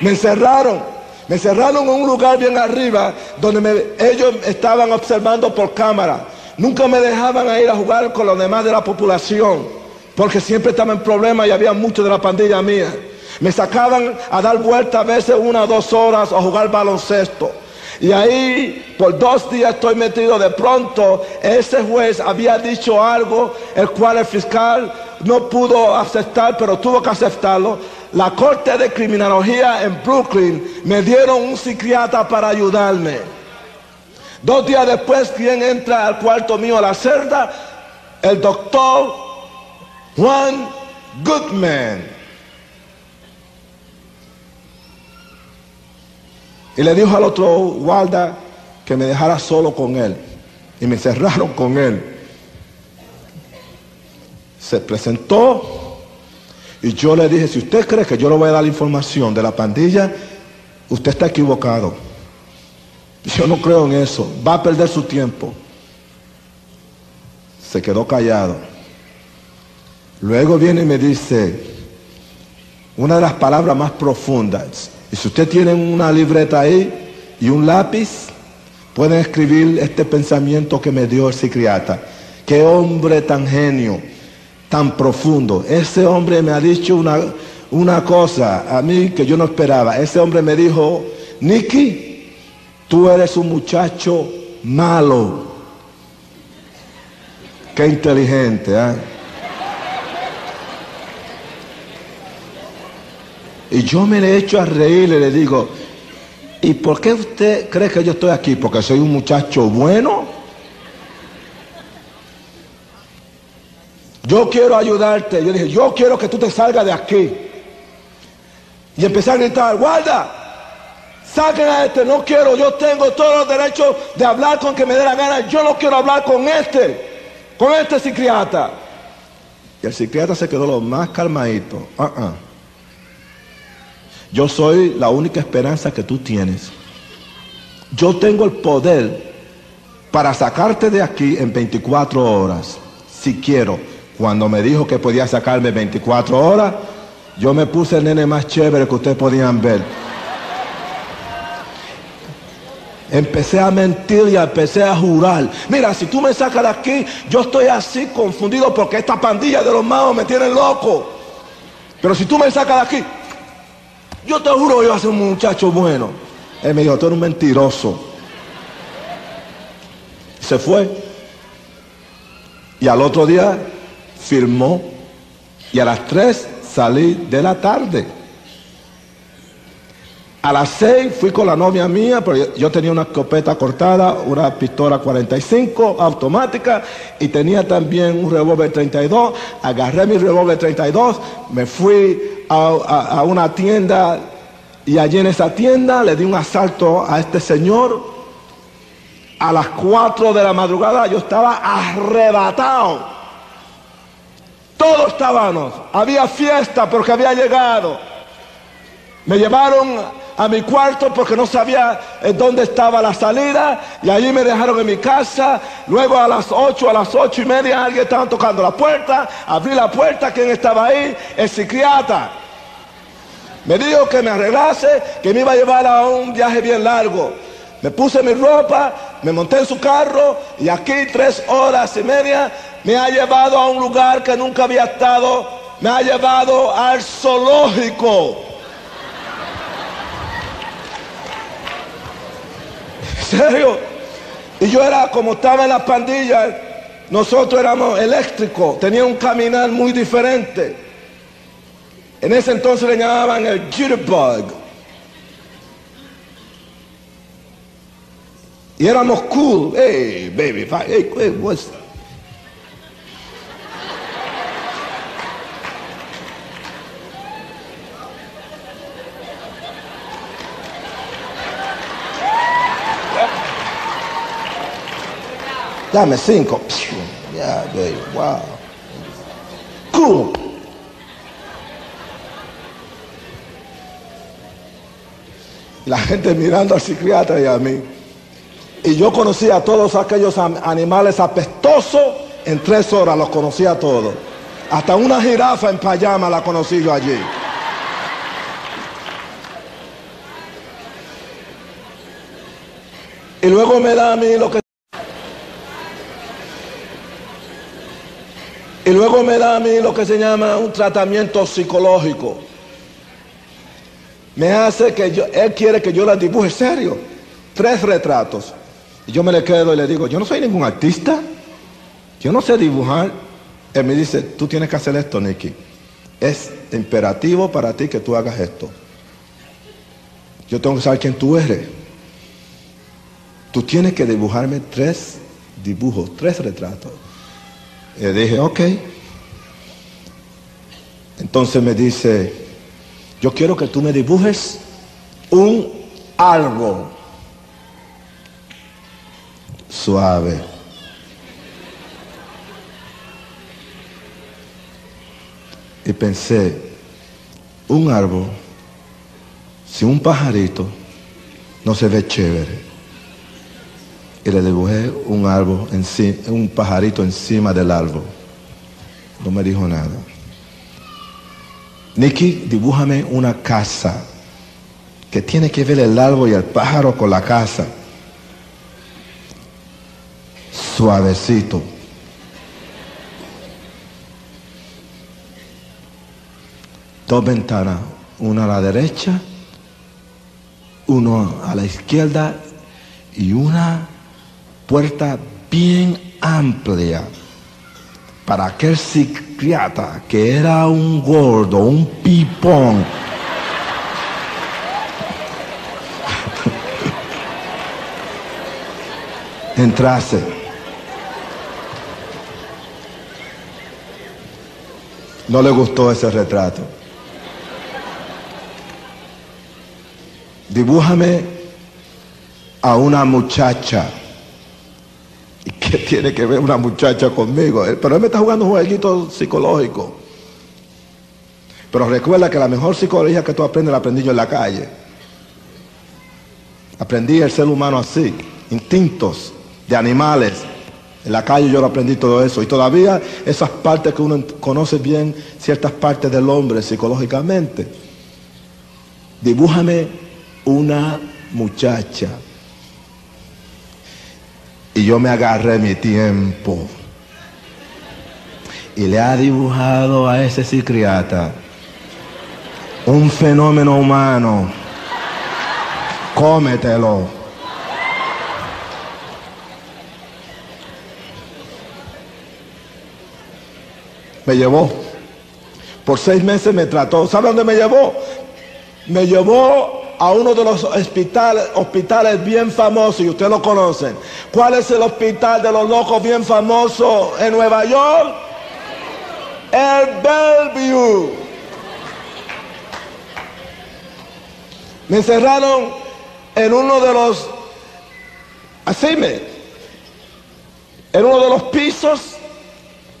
Me encerraron. Me encerraron en un lugar bien arriba donde ellos estaban observando por cámara. Nunca me dejaban ir a jugar con los demás de la población porque siempre estaba en problemas y había muchos de la pandilla mía. Me sacaban a dar vueltas a veces una o dos horas a jugar baloncesto. Y ahí por dos días estoy metido. De pronto ese juez había dicho algo, el cual el fiscal no pudo aceptar, pero tuvo que aceptarlo. La corte de criminología en Brooklyn me dieron un psiquiatra para ayudarme. Dos días después, quien entra al cuarto mío a la celda, el doctor Juan Goodman. Y le dijo al otro guarda que me dejara solo con él. Y me cerraron con él. Se presentó y yo le dije, si usted cree que yo le voy a dar la información de la pandilla, usted está equivocado. Yo no creo en eso. Va a perder su tiempo. Se quedó callado. Luego viene y me dice una de las palabras más profundas. Y si usted tiene una libreta ahí y un lápiz, pueden escribir este pensamiento que me dio el psiquiatra. Qué hombre tan genio, tan profundo. Ese hombre me ha dicho una, una cosa a mí que yo no esperaba. Ese hombre me dijo, Nicky, tú eres un muchacho malo. Qué inteligente, ¿eh? Y yo me le echo a reír y le digo, ¿y por qué usted cree que yo estoy aquí? ¿Porque soy un muchacho bueno? Yo quiero ayudarte. Yo dije, yo quiero que tú te salgas de aquí. Y empecé a gritar, guarda, saquen a este, no quiero, yo tengo todos los derechos de hablar con que me dé la gana, yo no quiero hablar con este, con este psiquiatra. Y el psiquiatra se quedó lo más calmadito. Ah, ah. Yo soy la única esperanza que tú tienes. Yo tengo el poder para sacarte de aquí en 24 horas, si quiero. Cuando me dijo que podía sacarme 24 horas, yo me puse el nene más chévere que ustedes podían ver. Empecé a mentir y empecé a jurar. Mira, si tú me sacas de aquí, yo estoy así confundido porque esta pandilla de los magos me tiene loco. Pero si tú me sacas de aquí, yo te juro que voy a ser un muchacho bueno. Él me dijo, tú eres un mentiroso. Se fue. Y al otro día firmó. Y a las 3 salí de la tarde. A las 6 fui con la novia mía, pero yo tenía una escopeta cortada, una pistola 45 automática y tenía también un revólver 32. Agarré mi revólver 32, me fui a, una tienda y allí en esa tienda le di un asalto a este señor. A las 4 de la madrugada yo estaba arrebatado. Todos estábamos. Había fiesta porque había llegado. Me llevaron a mi cuarto porque no sabía eh, dónde estaba la salida y allí me dejaron en mi casa. Luego a las 8, a las ocho y media alguien estaba tocando la puerta. Abrí la puerta, ¿quién estaba ahí? El psiquiatra. Me dijo que me arreglase, que me iba a llevar a un viaje bien largo. Me puse mi ropa, me monté en su carro y aquí tres horas y media me ha llevado a un lugar que nunca había estado. Me ha llevado al zoológico. Y yo era como estaba en la pandilla, nosotros éramos eléctricos, tenía un caminar muy diferente. En ese entonces le llamaban el jitterbug. Y éramos cool. Hey, baby, hey, Dame cinco. Yeah, baby, wow. Cool. La gente mirando al psiquiatra y a mí. Y yo conocía a todos aquellos animales apestosos. En tres horas los conocía a todos. Hasta una jirafa en pijama la conocí yo allí. Y luego me da a mí lo que... Y luego me da a mí lo que se llama un tratamiento psicológico. Me hace que yo, él quiere que yo la dibuje serio. Tres retratos. Y yo me le quedo y le digo, yo no soy ningún artista. Yo no sé dibujar. Él me dice, tú tienes que hacer esto, Nicky. Es imperativo para ti que tú hagas esto. Yo tengo que saber quién tú eres. Tú tienes que dibujarme tres dibujos, tres retratos. Y le dije, ok. Entonces me dice, yo quiero que tú me dibujes un algo suave. Y pensé, un árbol, si un pajarito no se ve chévere. Y le dibujé un árbol, un pajarito encima del árbol. No me dijo nada. Nicky, dibújame una casa que tiene que ver el árbol y el pájaro con la casa. Suavecito. Dos ventanas, una a la derecha, uno a la izquierda y una puerta bien amplia para aquel psiquiatra que era un gordo, un pipón. Entrase. No le gustó ese retrato. Dibújame a una muchacha ¿Y qué tiene que ver una muchacha conmigo? Eh, pero él me está jugando un jueguito psicológico. Pero recuerda que la mejor psicología que tú aprendes la aprendí yo en la calle. Aprendí el ser humano así, instintos de animales. En la calle yo lo aprendí todo eso. Y todavía esas partes que uno conoce bien, ciertas partes del hombre psicológicamente. Dibújame una muchacha y yo me agarré mi tiempo. Y le ha dibujado a ese psiquiatra un fenómeno humano. Cómetelo. Me llevó. Por seis meses me trató. ¿Sabe dónde me llevó? Me llevó a uno de los hospitales, hospitales bien famosos, y ustedes lo conocen. ¿Cuál es el hospital de los locos bien famoso en Nueva York? El Bellevue. Me encerraron en uno de los, así me, en uno de los pisos,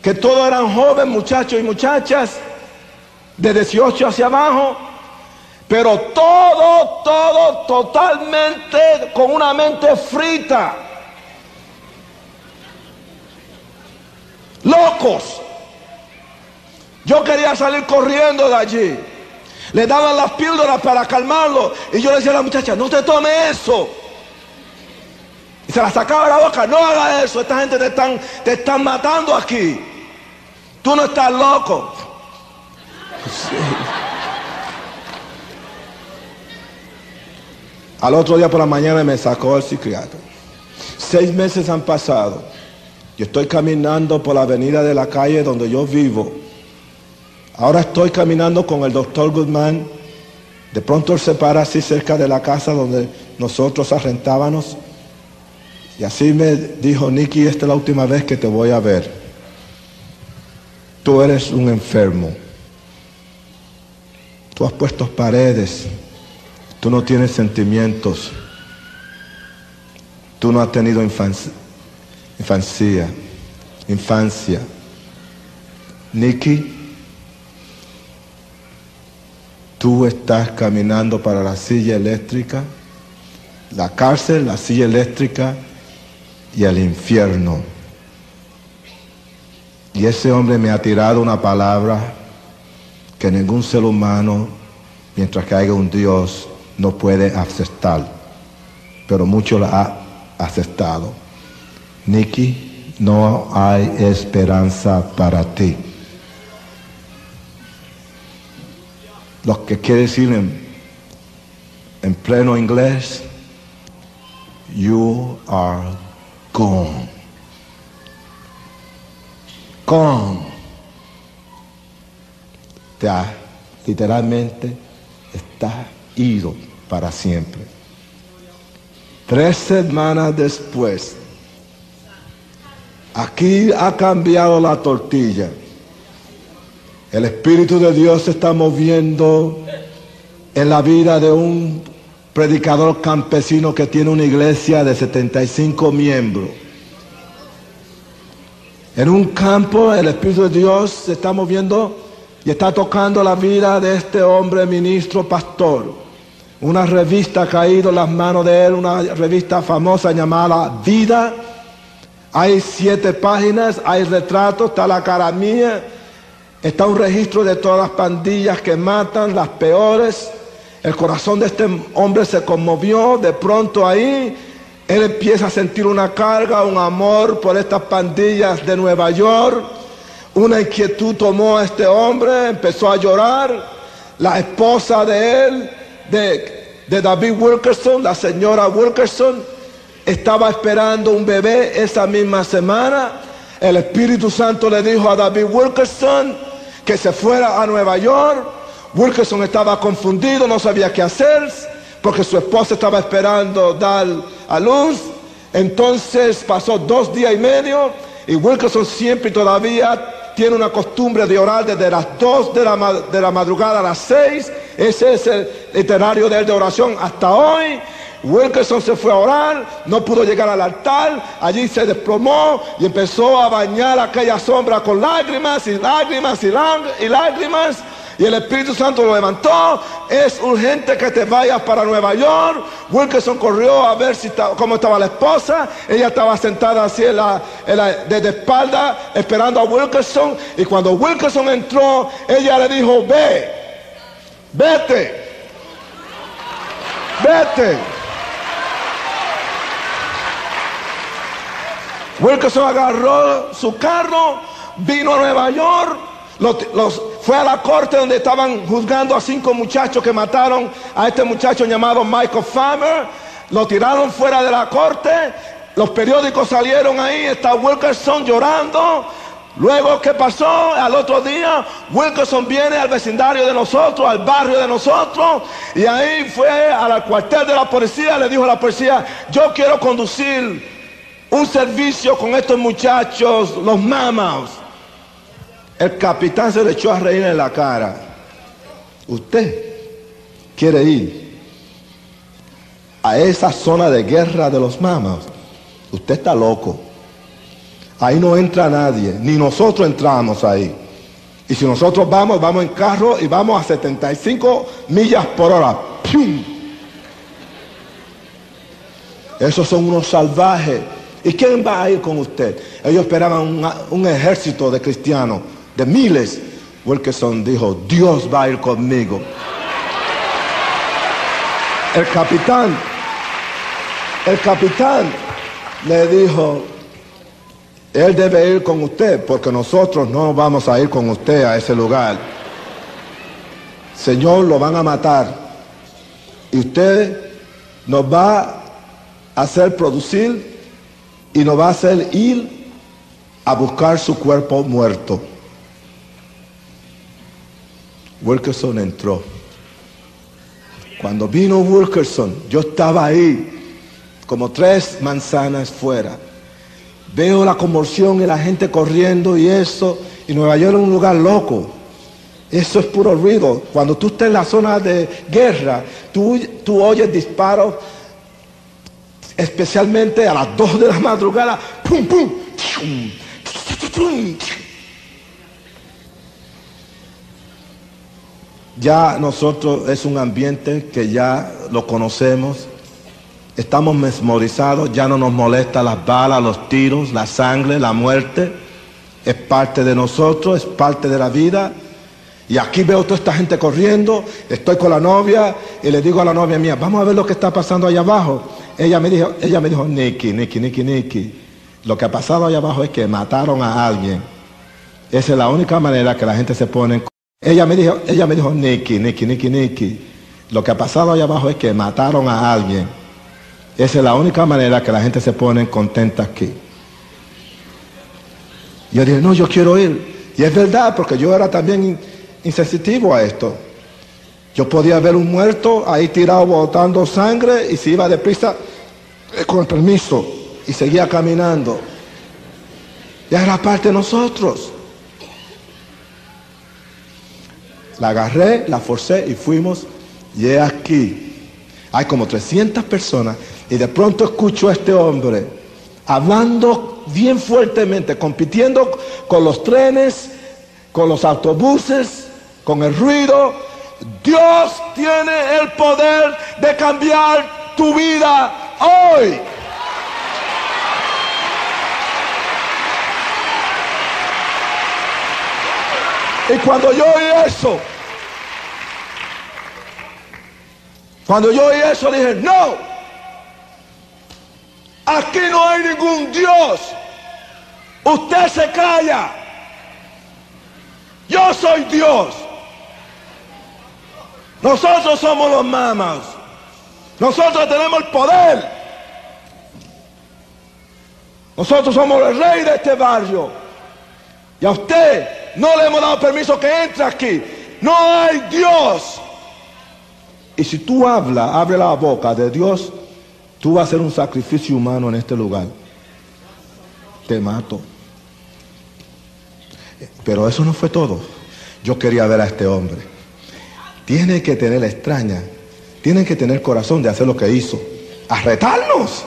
que todos eran jóvenes, muchachos y muchachas, de 18 hacia abajo pero todo, todo totalmente con una mente frita. Locos. Yo quería salir corriendo de allí. Le daban las píldoras para calmarlo. Y yo le decía a la muchacha, no te tome eso. Y se la sacaba de la boca, no haga eso. Esta gente te están, te están matando aquí. Tú no estás loco. Al otro día por la mañana me sacó el psiquiatra. Seis meses han pasado. Yo estoy caminando por la avenida de la calle donde yo vivo. Ahora estoy caminando con el doctor Guzmán. De pronto él se para así cerca de la casa donde nosotros arrentábamos. Y así me dijo, Nicky, esta es la última vez que te voy a ver. Tú eres un enfermo. Tú has puesto paredes Tú no tienes sentimientos. Tú no has tenido infancia. Infancia. infancia. Nicky, tú estás caminando para la silla eléctrica, la cárcel, la silla eléctrica y el infierno. Y ese hombre me ha tirado una palabra que ningún ser humano, mientras que haya un Dios, no puede aceptar, pero mucho la ha aceptado. Nicky, no hay esperanza para ti. Lo que quiere decir en, en pleno inglés, you are gone. Gone. Te literalmente está ido para siempre. Tres semanas después, aquí ha cambiado la tortilla. El Espíritu de Dios se está moviendo en la vida de un predicador campesino que tiene una iglesia de 75 miembros. En un campo el Espíritu de Dios se está moviendo y está tocando la vida de este hombre, ministro, pastor. Una revista ha caído en las manos de él, una revista famosa llamada Vida. Hay siete páginas, hay retratos, está la cara mía, está un registro de todas las pandillas que matan, las peores. El corazón de este hombre se conmovió de pronto ahí él empieza a sentir una carga, un amor por estas pandillas de Nueva York. Una inquietud tomó a este hombre, empezó a llorar. La esposa de él, de, David Wilkerson, la señora Wilkerson, estaba esperando un bebé esa misma semana. El Espíritu Santo le dijo a David Wilkerson que se fuera a Nueva York. Wilkerson estaba confundido, no sabía qué hacer porque su esposa estaba esperando dar a luz. Entonces pasó dos días y medio y Wilkerson siempre todavía tiene una costumbre de orar desde las dos de la, de la madrugada a las seis. Ese es el itinerario de él de oración hasta hoy. Wilkerson se fue a orar, no pudo llegar al altar, allí se desplomó y empezó a bañar aquella sombra con lágrimas y lágrimas y, lágrimas y el Espíritu Santo lo levantó. Es urgente que te vayas para Nueva York. Wilkerson corrió a ver si cómo estaba la esposa. Ella estaba sentada así en la, desde espalda esperando a Wilkerson. Y cuando Wilkerson entró, ella le dijo, ve, vete, vete. Wilkerson agarró su carro, vino a Nueva York los, fue a la corte donde estaban juzgando a cinco muchachos que mataron a este muchacho llamado Michael Farmer. Lo tiraron fuera de la corte. Los periódicos salieron ahí. Está Wilkerson llorando. Luego, ¿qué pasó? Al otro día, Wilkerson viene al vecindario de nosotros, al barrio de nosotros, y ahí fue al cuartel de la policía, le dijo a la policía, yo quiero conducir un servicio con estos muchachos, los mamas. El capitán se le echó a reír en la cara. Usted quiere ir a esa zona de guerra de los mamas. Usted está loco. Ahí no entra nadie, ni nosotros entramos ahí. Y si nosotros vamos, vamos en carro y vamos a 75 millas por hora. ¡Pium! Esos son unos salvajes. ¿Y quién va a ir con usted? Ellos esperaban un ejército de cristianos de miles, Wilkerson dijo, Dios va a ir conmigo. El capitán, el capitán le dijo, él debe ir con usted porque nosotros no vamos a ir con usted a ese lugar. Señor, lo van a matar. Y usted nos va a hacer producir y nos va a hacer ir a buscar su cuerpo muerto. Wilkerson entró. Cuando vino Wilkerson, yo estaba ahí, como tres manzanas fuera. Veo la conmoción y la gente corriendo y eso. Y Nueva York es un lugar loco. Eso es puro ruido. Cuando tú estás en la zona de guerra, tú, tú oyes disparos, especialmente a las dos de la madrugada. ¡Pum, pum! Ya nosotros es un ambiente que ya lo conocemos, estamos mesmorizados, ya no nos molesta las balas, los tiros, la sangre, la muerte. Es parte de nosotros, es parte de la vida. Y aquí veo toda esta gente corriendo, estoy con la novia y le digo a la novia mía, vamos a ver lo que está pasando allá abajo. Ella me dijo, ella me dijo, Nicky, Nicky, Nicky, Nicky, lo que ha pasado allá abajo es que mataron a alguien. Esa es la única manera que la gente se pone en ella me dijo, ella me dijo, Nicky, Nicky, Nicky, Nicky, lo que ha pasado allá abajo es que mataron a alguien. Esa es la única manera que la gente se pone contenta aquí. Yo dije, no, yo quiero ir. Y es verdad, porque yo era también insensitivo a esto. Yo podía ver un muerto ahí tirado botando sangre y se iba deprisa eh, con permiso y seguía caminando. Ya era parte de nosotros. La agarré, la forcé y fuimos. Y aquí. Hay como 300 personas y de pronto escucho a este hombre hablando bien fuertemente, compitiendo con los trenes, con los autobuses, con el ruido. Dios tiene el poder de cambiar tu vida hoy. Y cuando yo oí eso, cuando yo oí eso dije, no, aquí no hay ningún Dios. Usted se calla. Yo soy Dios. Nosotros somos los mamas. Nosotros tenemos el poder. Nosotros somos el rey de este barrio. Y a usted no le hemos dado permiso que entre aquí. No hay Dios. Y si tú hablas, abre la boca de Dios, tú vas a hacer un sacrificio humano en este lugar. Te mato. Pero eso no fue todo. Yo quería ver a este hombre. Tiene que tener la extraña. Tiene que tener corazón de hacer lo que hizo. A retarnos.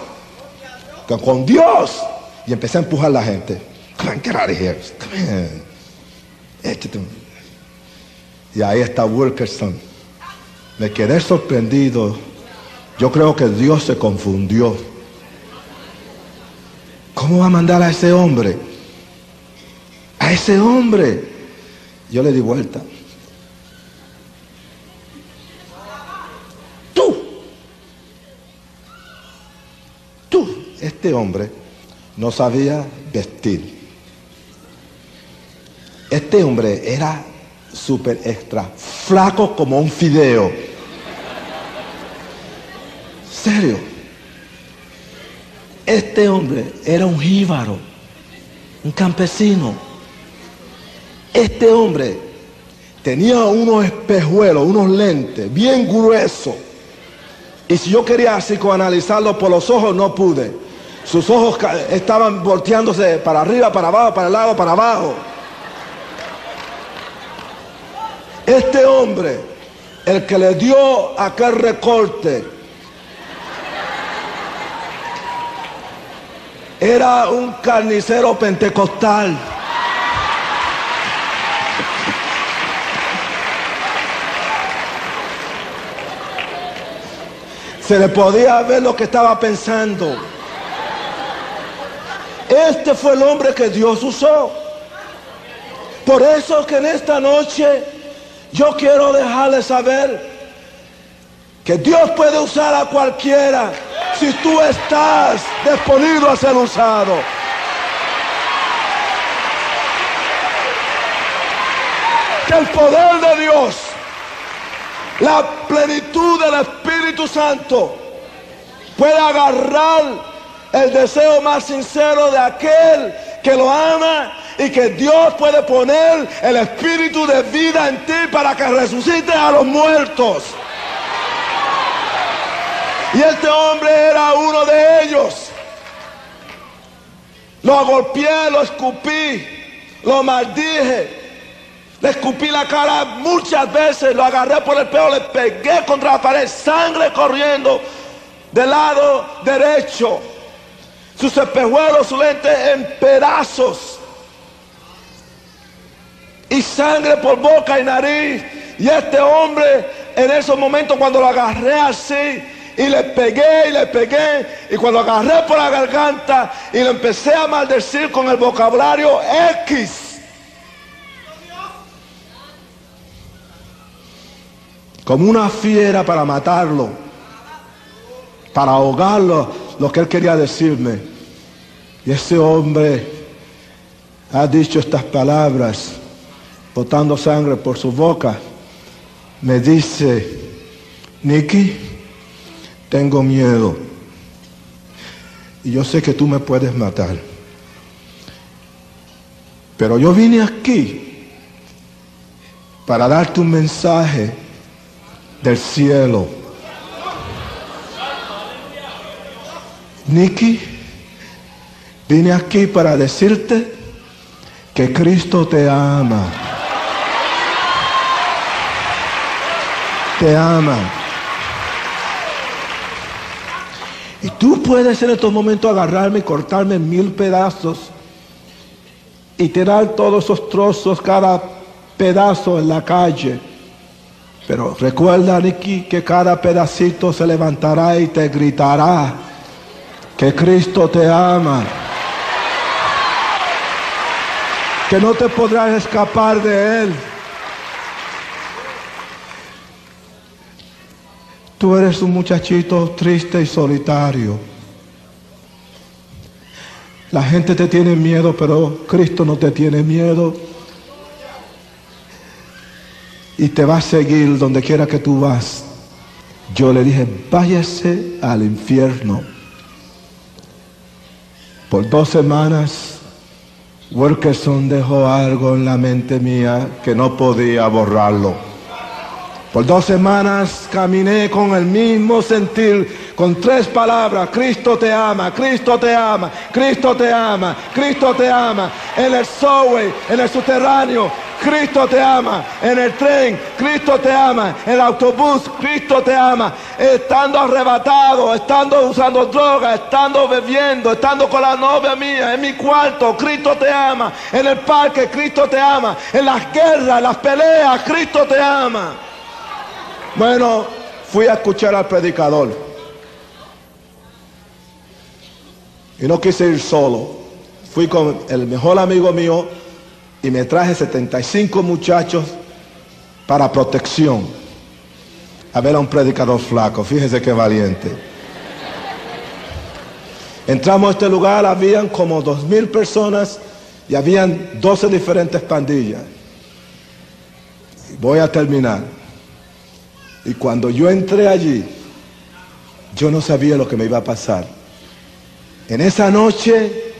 Con Dios. Y empecé a empujar a la gente. Come on, get y ahí está Wilkerson. Me quedé sorprendido. Yo creo que Dios se confundió. ¿Cómo va a mandar a ese hombre? A ese hombre. Yo le di vuelta. Tú. Tú, este hombre, no sabía vestir. Este hombre era súper extra, flaco como un fideo. Serio. Este hombre era un jíbaro, un campesino. Este hombre tenía unos espejuelos, unos lentes bien gruesos. Y si yo quería psicoanalizarlo por los ojos, no pude. Sus ojos estaban volteándose para arriba, para abajo, para el lado, para abajo. Este hombre, el que le dio aquel recorte, era un carnicero pentecostal. Se le podía ver lo que estaba pensando. Este fue el hombre que Dios usó. Por eso que en esta noche yo quiero dejarles saber que Dios puede usar a cualquiera si tú estás disponible a ser usado. Que el poder de Dios, la plenitud del Espíritu Santo, pueda agarrar el deseo más sincero de aquel que lo ama y que Dios puede poner el espíritu de vida en ti para que resucite a los muertos. Y este hombre era uno de ellos. Lo golpeé, lo escupí, lo maldije. Le escupí la cara muchas veces, lo agarré por el pelo, le pegué contra la pared, sangre corriendo del lado derecho. Sus espejuelos, su lente en pedazos y sangre por boca y nariz. Y este hombre en esos momentos cuando lo agarré así y le pegué y le pegué y cuando agarré por la garganta y lo empecé a maldecir con el vocabulario X. Como una fiera para matarlo, para ahogarlo, lo que él quería decirme. Y ese hombre ha dicho estas palabras botando sangre por su boca, me dice, Nicky, tengo miedo. Y yo sé que tú me puedes matar. Pero yo vine aquí para darte un mensaje del cielo. Nicky, vine aquí para decirte que Cristo te ama. Te ama. Y tú puedes en estos momentos agarrarme y cortarme en mil pedazos y tirar todos esos trozos, cada pedazo en la calle. Pero recuerda, Nicky, que cada pedacito se levantará y te gritará que Cristo te ama. Que no te podrás escapar de Él. Tú eres un muchachito triste y solitario. La gente te tiene miedo, pero Cristo no te tiene miedo. Y te va a seguir donde quiera que tú vas. Yo le dije, váyase al infierno. Por dos semanas, Wilkerson dejó algo en la mente mía que no podía borrarlo. Por dos semanas caminé con el mismo sentir, con tres palabras, Cristo te ama, Cristo te ama, Cristo te ama, Cristo te ama, en el subway, en el subterráneo, Cristo te ama, en el tren, Cristo te ama, en el autobús, Cristo te ama, estando arrebatado, estando usando droga, estando bebiendo, estando con la novia mía, en mi cuarto, Cristo te ama, en el parque, Cristo te ama, en las guerras, las peleas, Cristo te ama. Bueno, fui a escuchar al predicador. Y no quise ir solo. Fui con el mejor amigo mío y me traje 75 muchachos para protección. A ver a un predicador flaco, fíjese qué valiente. Entramos a este lugar, habían como dos mil personas y habían 12 diferentes pandillas. Voy a terminar. Y cuando yo entré allí, yo no sabía lo que me iba a pasar. En esa noche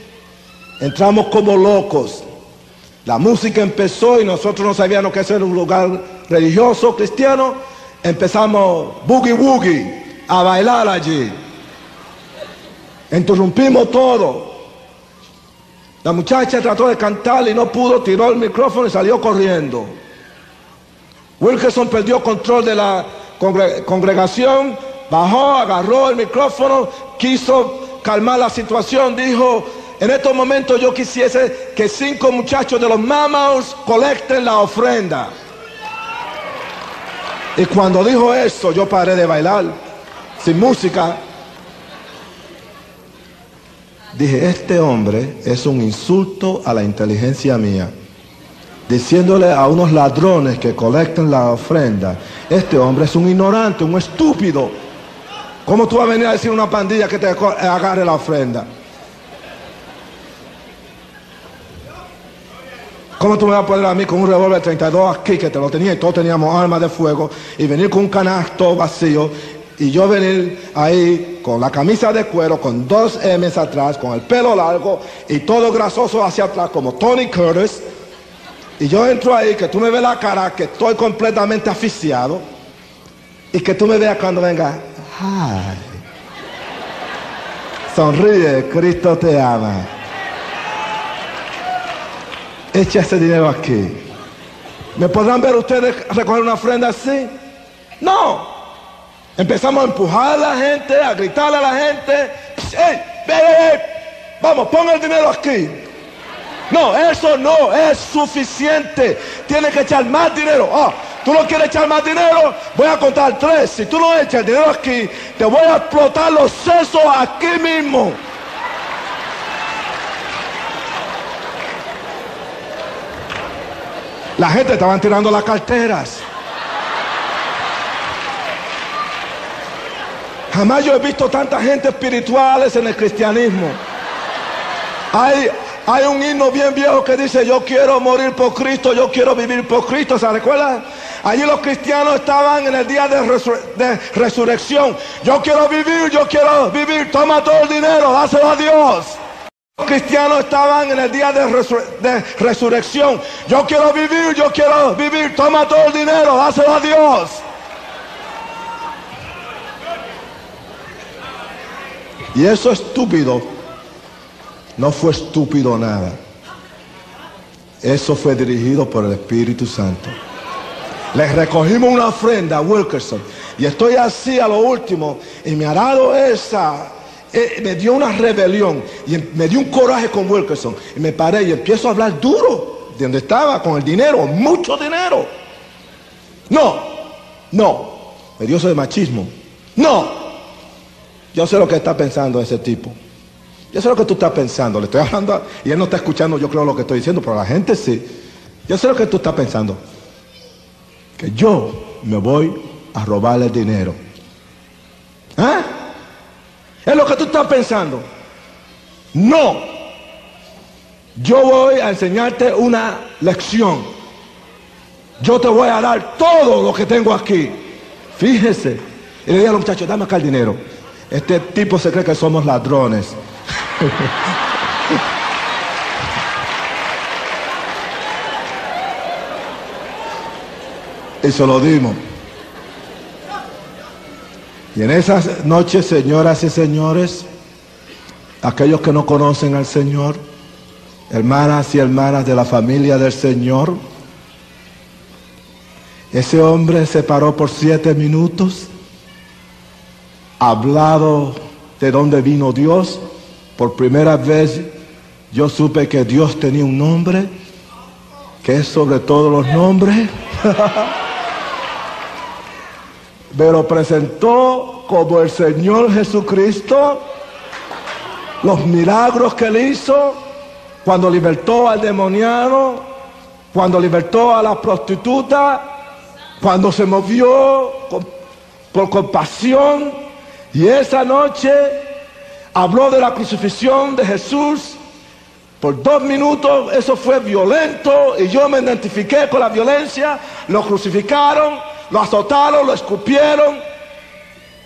entramos como locos. La música empezó y nosotros no sabíamos que era un lugar religioso, cristiano. Empezamos boogie woogie a bailar allí. Interrumpimos todo. La muchacha trató de cantar y no pudo, tiró el micrófono y salió corriendo. Wilkerson perdió control de la congregación, bajó, agarró el micrófono, quiso calmar la situación, dijo, en estos momentos yo quisiese que cinco muchachos de los Mamas colecten la ofrenda. Y cuando dijo eso, yo paré de bailar, sin música. Dije, este hombre es un insulto a la inteligencia mía diciéndole a unos ladrones que colecten la ofrenda, este hombre es un ignorante, un estúpido. ¿Cómo tú vas a venir a decir a una pandilla que te agarre la ofrenda? ¿Cómo tú me vas a poner a mí con un revólver 32 aquí que te lo tenía y todos teníamos armas de fuego y venir con un canasto vacío y yo venir ahí con la camisa de cuero, con dos M's atrás, con el pelo largo y todo grasoso hacia atrás como Tony Curtis? Y yo entro ahí, que tú me ves la cara, que estoy completamente asfixiado. Y que tú me veas cuando venga. Ay. Sonríe, Cristo te ama. Echa ese dinero aquí. ¿Me podrán ver ustedes recoger una ofrenda así? No. Empezamos a empujar a la gente, a gritarle a la gente. ¡Ey! ¡Ey, Vamos, pon el dinero aquí. No, eso no es suficiente. Tienes que echar más dinero. Ah, tú no quieres echar más dinero. Voy a contar tres. Si tú no echas dinero aquí, te voy a explotar los sesos aquí mismo. La gente estaban tirando las carteras. Jamás yo he visto tanta gente espirituales en el cristianismo. Hay, hay un himno bien viejo que dice, yo quiero morir por Cristo, yo quiero vivir por Cristo. ¿Se recuerdan? Allí los cristianos estaban en el día de, resurrección. Yo quiero vivir, yo quiero vivir. Toma todo el dinero, dáselo a Dios. Los cristianos estaban en el día de, de resurrección. Yo quiero vivir, yo quiero vivir. Toma todo el dinero, dáselo a Dios. Y eso estúpido no fue estúpido nada. Eso fue dirigido por el Espíritu Santo. Les recogimos una ofrenda a Wilkerson. Y estoy así a lo último. Y me ha dado esa, eh, me dio una rebelión y em, me dio un coraje con Wilkerson. Y me paré y empiezo a hablar duro de donde estaba con el dinero, mucho dinero. No, no, me dio eso de machismo. No, yo sé lo que está pensando ese tipo. Yo sé lo que tú estás pensando. Le estoy hablando y él no está escuchando, yo creo lo que estoy diciendo, pero la gente sí. Yo sé lo que tú estás pensando. Que yo me voy a robarle dinero. ¿Ah? Es lo que tú estás pensando. No. Yo voy a enseñarte una lección. Yo te voy a dar todo lo que tengo aquí. Fíjese. Y le dije a los muchachos, dame acá el dinero. Este tipo se cree que somos ladrones. y se lo dimos. Y en esas noches, señoras y señores, aquellos que no conocen al Señor, hermanas y hermanas de la familia del Señor, ese hombre se paró por siete minutos, hablado de dónde vino Dios. Por primera vez yo supe que Dios tenía un nombre, que es sobre todos los nombres. pero presentó como el Señor Jesucristo los milagros que él hizo cuando libertó al demoniano, cuando libertó a la prostituta, cuando se movió por compasión y esa noche habló de la crucifixión de Jesús. Por dos minutos eso fue violento y yo me identifiqué con la violencia, lo crucificaron lo azotaron, lo escupieron,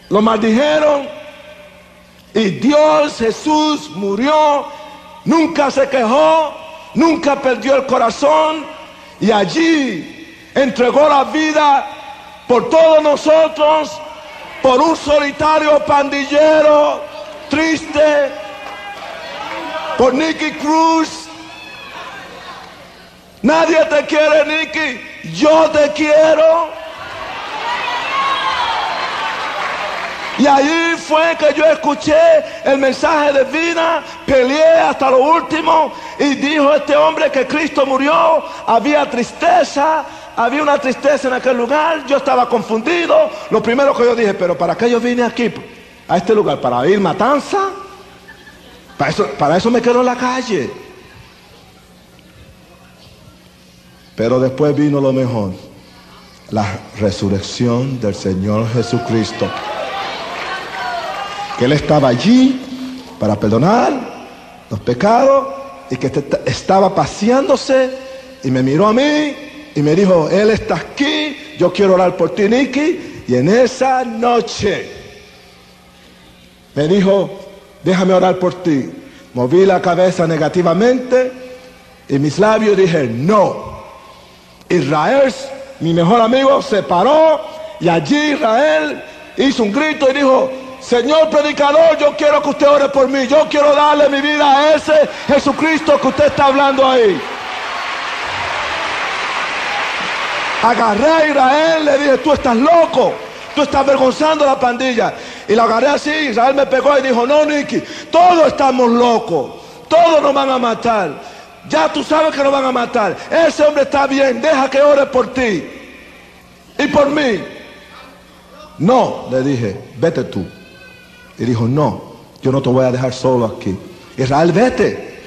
lo maldijeron. Y Dios Jesús murió, nunca se quejó, nunca perdió el corazón y allí entregó la vida por todos nosotros, por un solitario pandillero triste, por Nicky Cruz. Nadie te quiere, Nicky. Yo te quiero. Y ahí fue que yo escuché el mensaje de vida, peleé hasta lo último y dijo este hombre que Cristo murió, había tristeza, había una tristeza en aquel lugar, yo estaba confundido. Lo primero que yo dije, pero ¿para qué yo vine aquí, a este lugar? ¿Para ir matanza? Para eso, para eso me quedo en la calle. Pero después vino lo mejor, la resurrección del Señor Jesucristo que Él estaba allí para perdonar los pecados y que estaba paseándose y me miró a mí y me dijo, Él está aquí, yo quiero orar por ti, Nicky. Y en esa noche me dijo, déjame orar por ti. Moví la cabeza negativamente y mis labios dije, no. Israel, mi mejor amigo, se paró y allí Israel hizo un grito y dijo, Señor predicador, yo quiero que usted ore por mí. Yo quiero darle mi vida a ese Jesucristo que usted está hablando ahí. Agarré a Israel, le dije, tú estás loco. Tú estás avergonzando a la pandilla. Y la agarré así, Israel me pegó y dijo, no, Nicky, todos estamos locos. Todos nos van a matar. Ya tú sabes que nos van a matar. Ese hombre está bien, deja que ore por ti. Y por mí. No, le dije, vete tú. Y dijo, no, yo no te voy a dejar solo aquí. Israel, vete.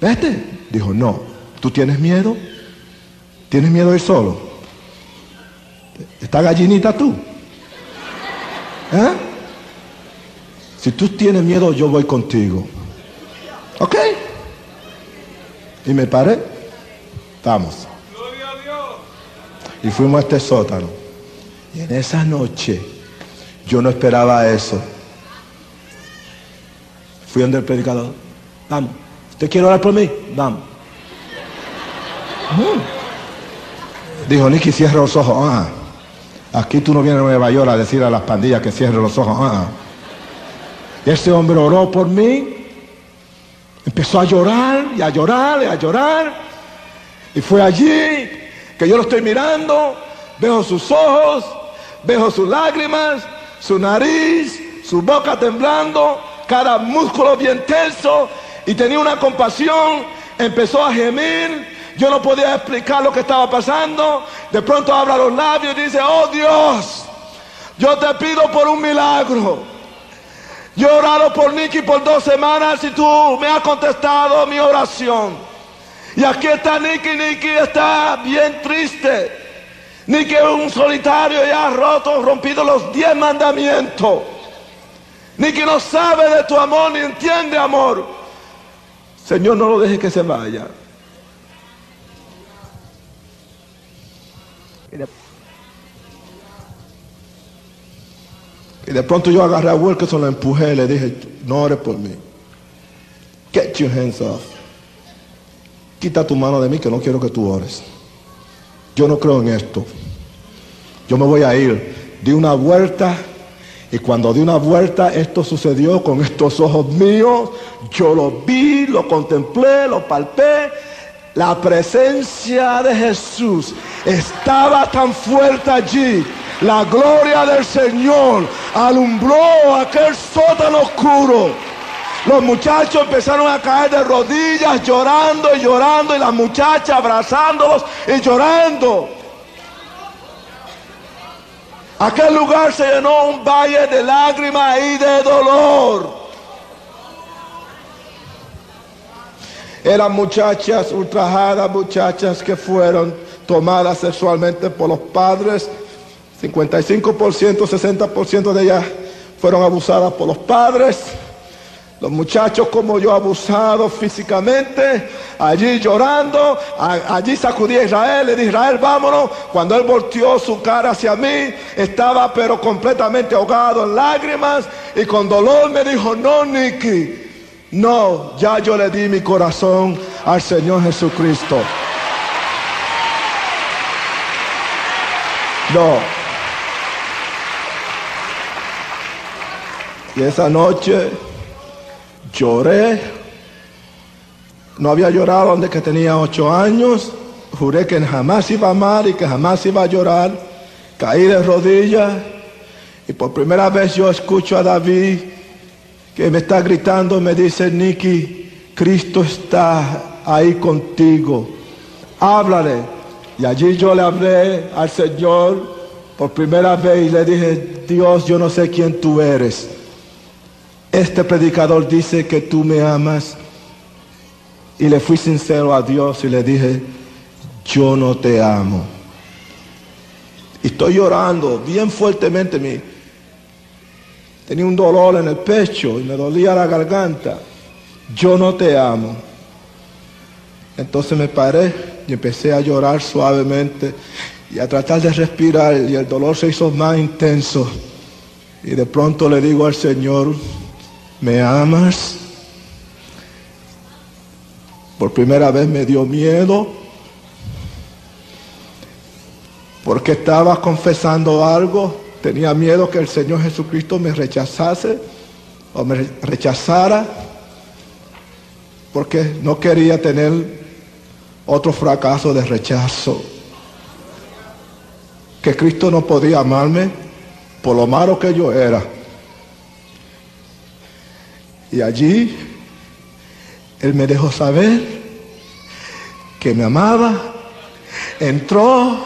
Vete. Dijo, no, ¿tú tienes miedo? ¿Tienes miedo de ir solo? ¿Está gallinita tú? ¿Eh? Si tú tienes miedo, yo voy contigo. ¿Ok? Y me paré. Vamos. Y fuimos a este sótano. Y en esa noche yo no esperaba eso. Fui donde el predicador. Vamos. ¿Usted quiere orar por mí? Vamos. Mm. Dijo, Nicky, cierra los ojos. Ah. Aquí tú no vienes a Nueva York a decir a las pandillas que cierren los ojos. Ah. Y ese hombre oró por mí. Empezó a llorar y a llorar y a llorar. Y fue allí que yo lo estoy mirando. Veo sus ojos. Veo sus lágrimas. Su nariz su boca temblando, cada músculo bien tenso y tenía una compasión, empezó a gemir. Yo no podía explicar lo que estaba pasando. De pronto abra los labios y dice, oh Dios, yo te pido por un milagro. Yo he orado por Nicky por dos semanas y tú me has contestado mi oración. Y aquí está Nicky, Nicky está bien triste. Nicky es un solitario y ha roto, rompido los diez mandamientos. Nicky no sabe de tu amor ni entiende amor. Señor, no lo deje que se vaya. Y de pronto yo agarré a Wilkerson, lo empujé y le dije, no ores por mí. Get your hands off. Quita tu mano de mí que no quiero que tú ores. Yo no creo en esto. Yo me voy a ir. Di una vuelta y cuando di una vuelta esto sucedió con estos ojos míos. Yo lo vi, lo contemplé, lo palpé. La presencia de Jesús estaba tan fuerte allí la gloria del Señor alumbró aquel sótano oscuro. Los muchachos empezaron a caer de rodillas llorando y llorando y las muchachas abrazándolos y llorando. Aquel lugar se llenó un valle de lágrimas y de dolor. Eran muchachas ultrajadas, muchachas que fueron tomadas sexualmente por los padres 55%, 60% de ellas fueron abusadas por los padres. Los muchachos como yo abusados físicamente, allí llorando, allí sacudí a Israel, le dije, Israel, vámonos. Cuando él volteó su cara hacia mí, estaba pero completamente ahogado en lágrimas y con dolor me dijo, no, Nicky, no, ya yo le di mi corazón al Señor Jesucristo. No. Y esa noche lloré. No había llorado desde que tenía ocho años. Juré que jamás iba a amar y que jamás iba a llorar. Caí de rodillas. Y por primera vez yo escucho a David que me está gritando, me dice, Nicky, Cristo está ahí contigo. Háblale. Y allí yo le hablé al Señor por primera vez y le dije, Dios, yo no sé quién tú eres este predicador dice que tú me amas. Y le fui sincero a Dios y le dije, yo no te amo. Y estoy llorando bien fuertemente. Mi, tenía un dolor en el pecho y me dolía la garganta. Yo no te amo. Entonces me paré y empecé a llorar suavemente y a tratar de respirar y el dolor se hizo más intenso. Y de pronto le digo al Señor, ¿Me amas? Por primera vez me dio miedo porque estaba confesando algo. Tenía miedo que el Señor Jesucristo me rechazase o me rechazara porque no quería tener otro fracaso de rechazo. Que Cristo no podía amarme por lo malo que yo era. Y allí Él me dejó saber que me amaba. Entró,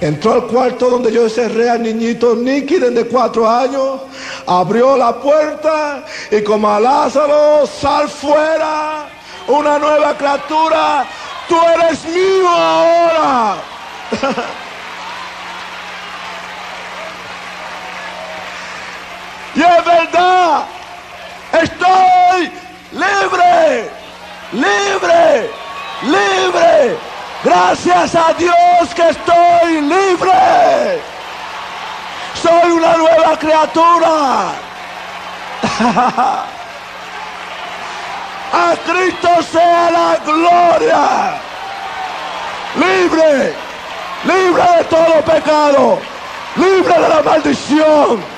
entró al cuarto donde yo cerré al niñito Nicky de cuatro años. Abrió la puerta y como a Lázaro, sal fuera, una nueva criatura. Tú eres mío ahora. y es verdad. Estoy libre, libre, libre. Gracias a Dios que estoy libre. Soy una nueva criatura. a Cristo sea la gloria. Libre, libre de todo pecado, libre de la maldición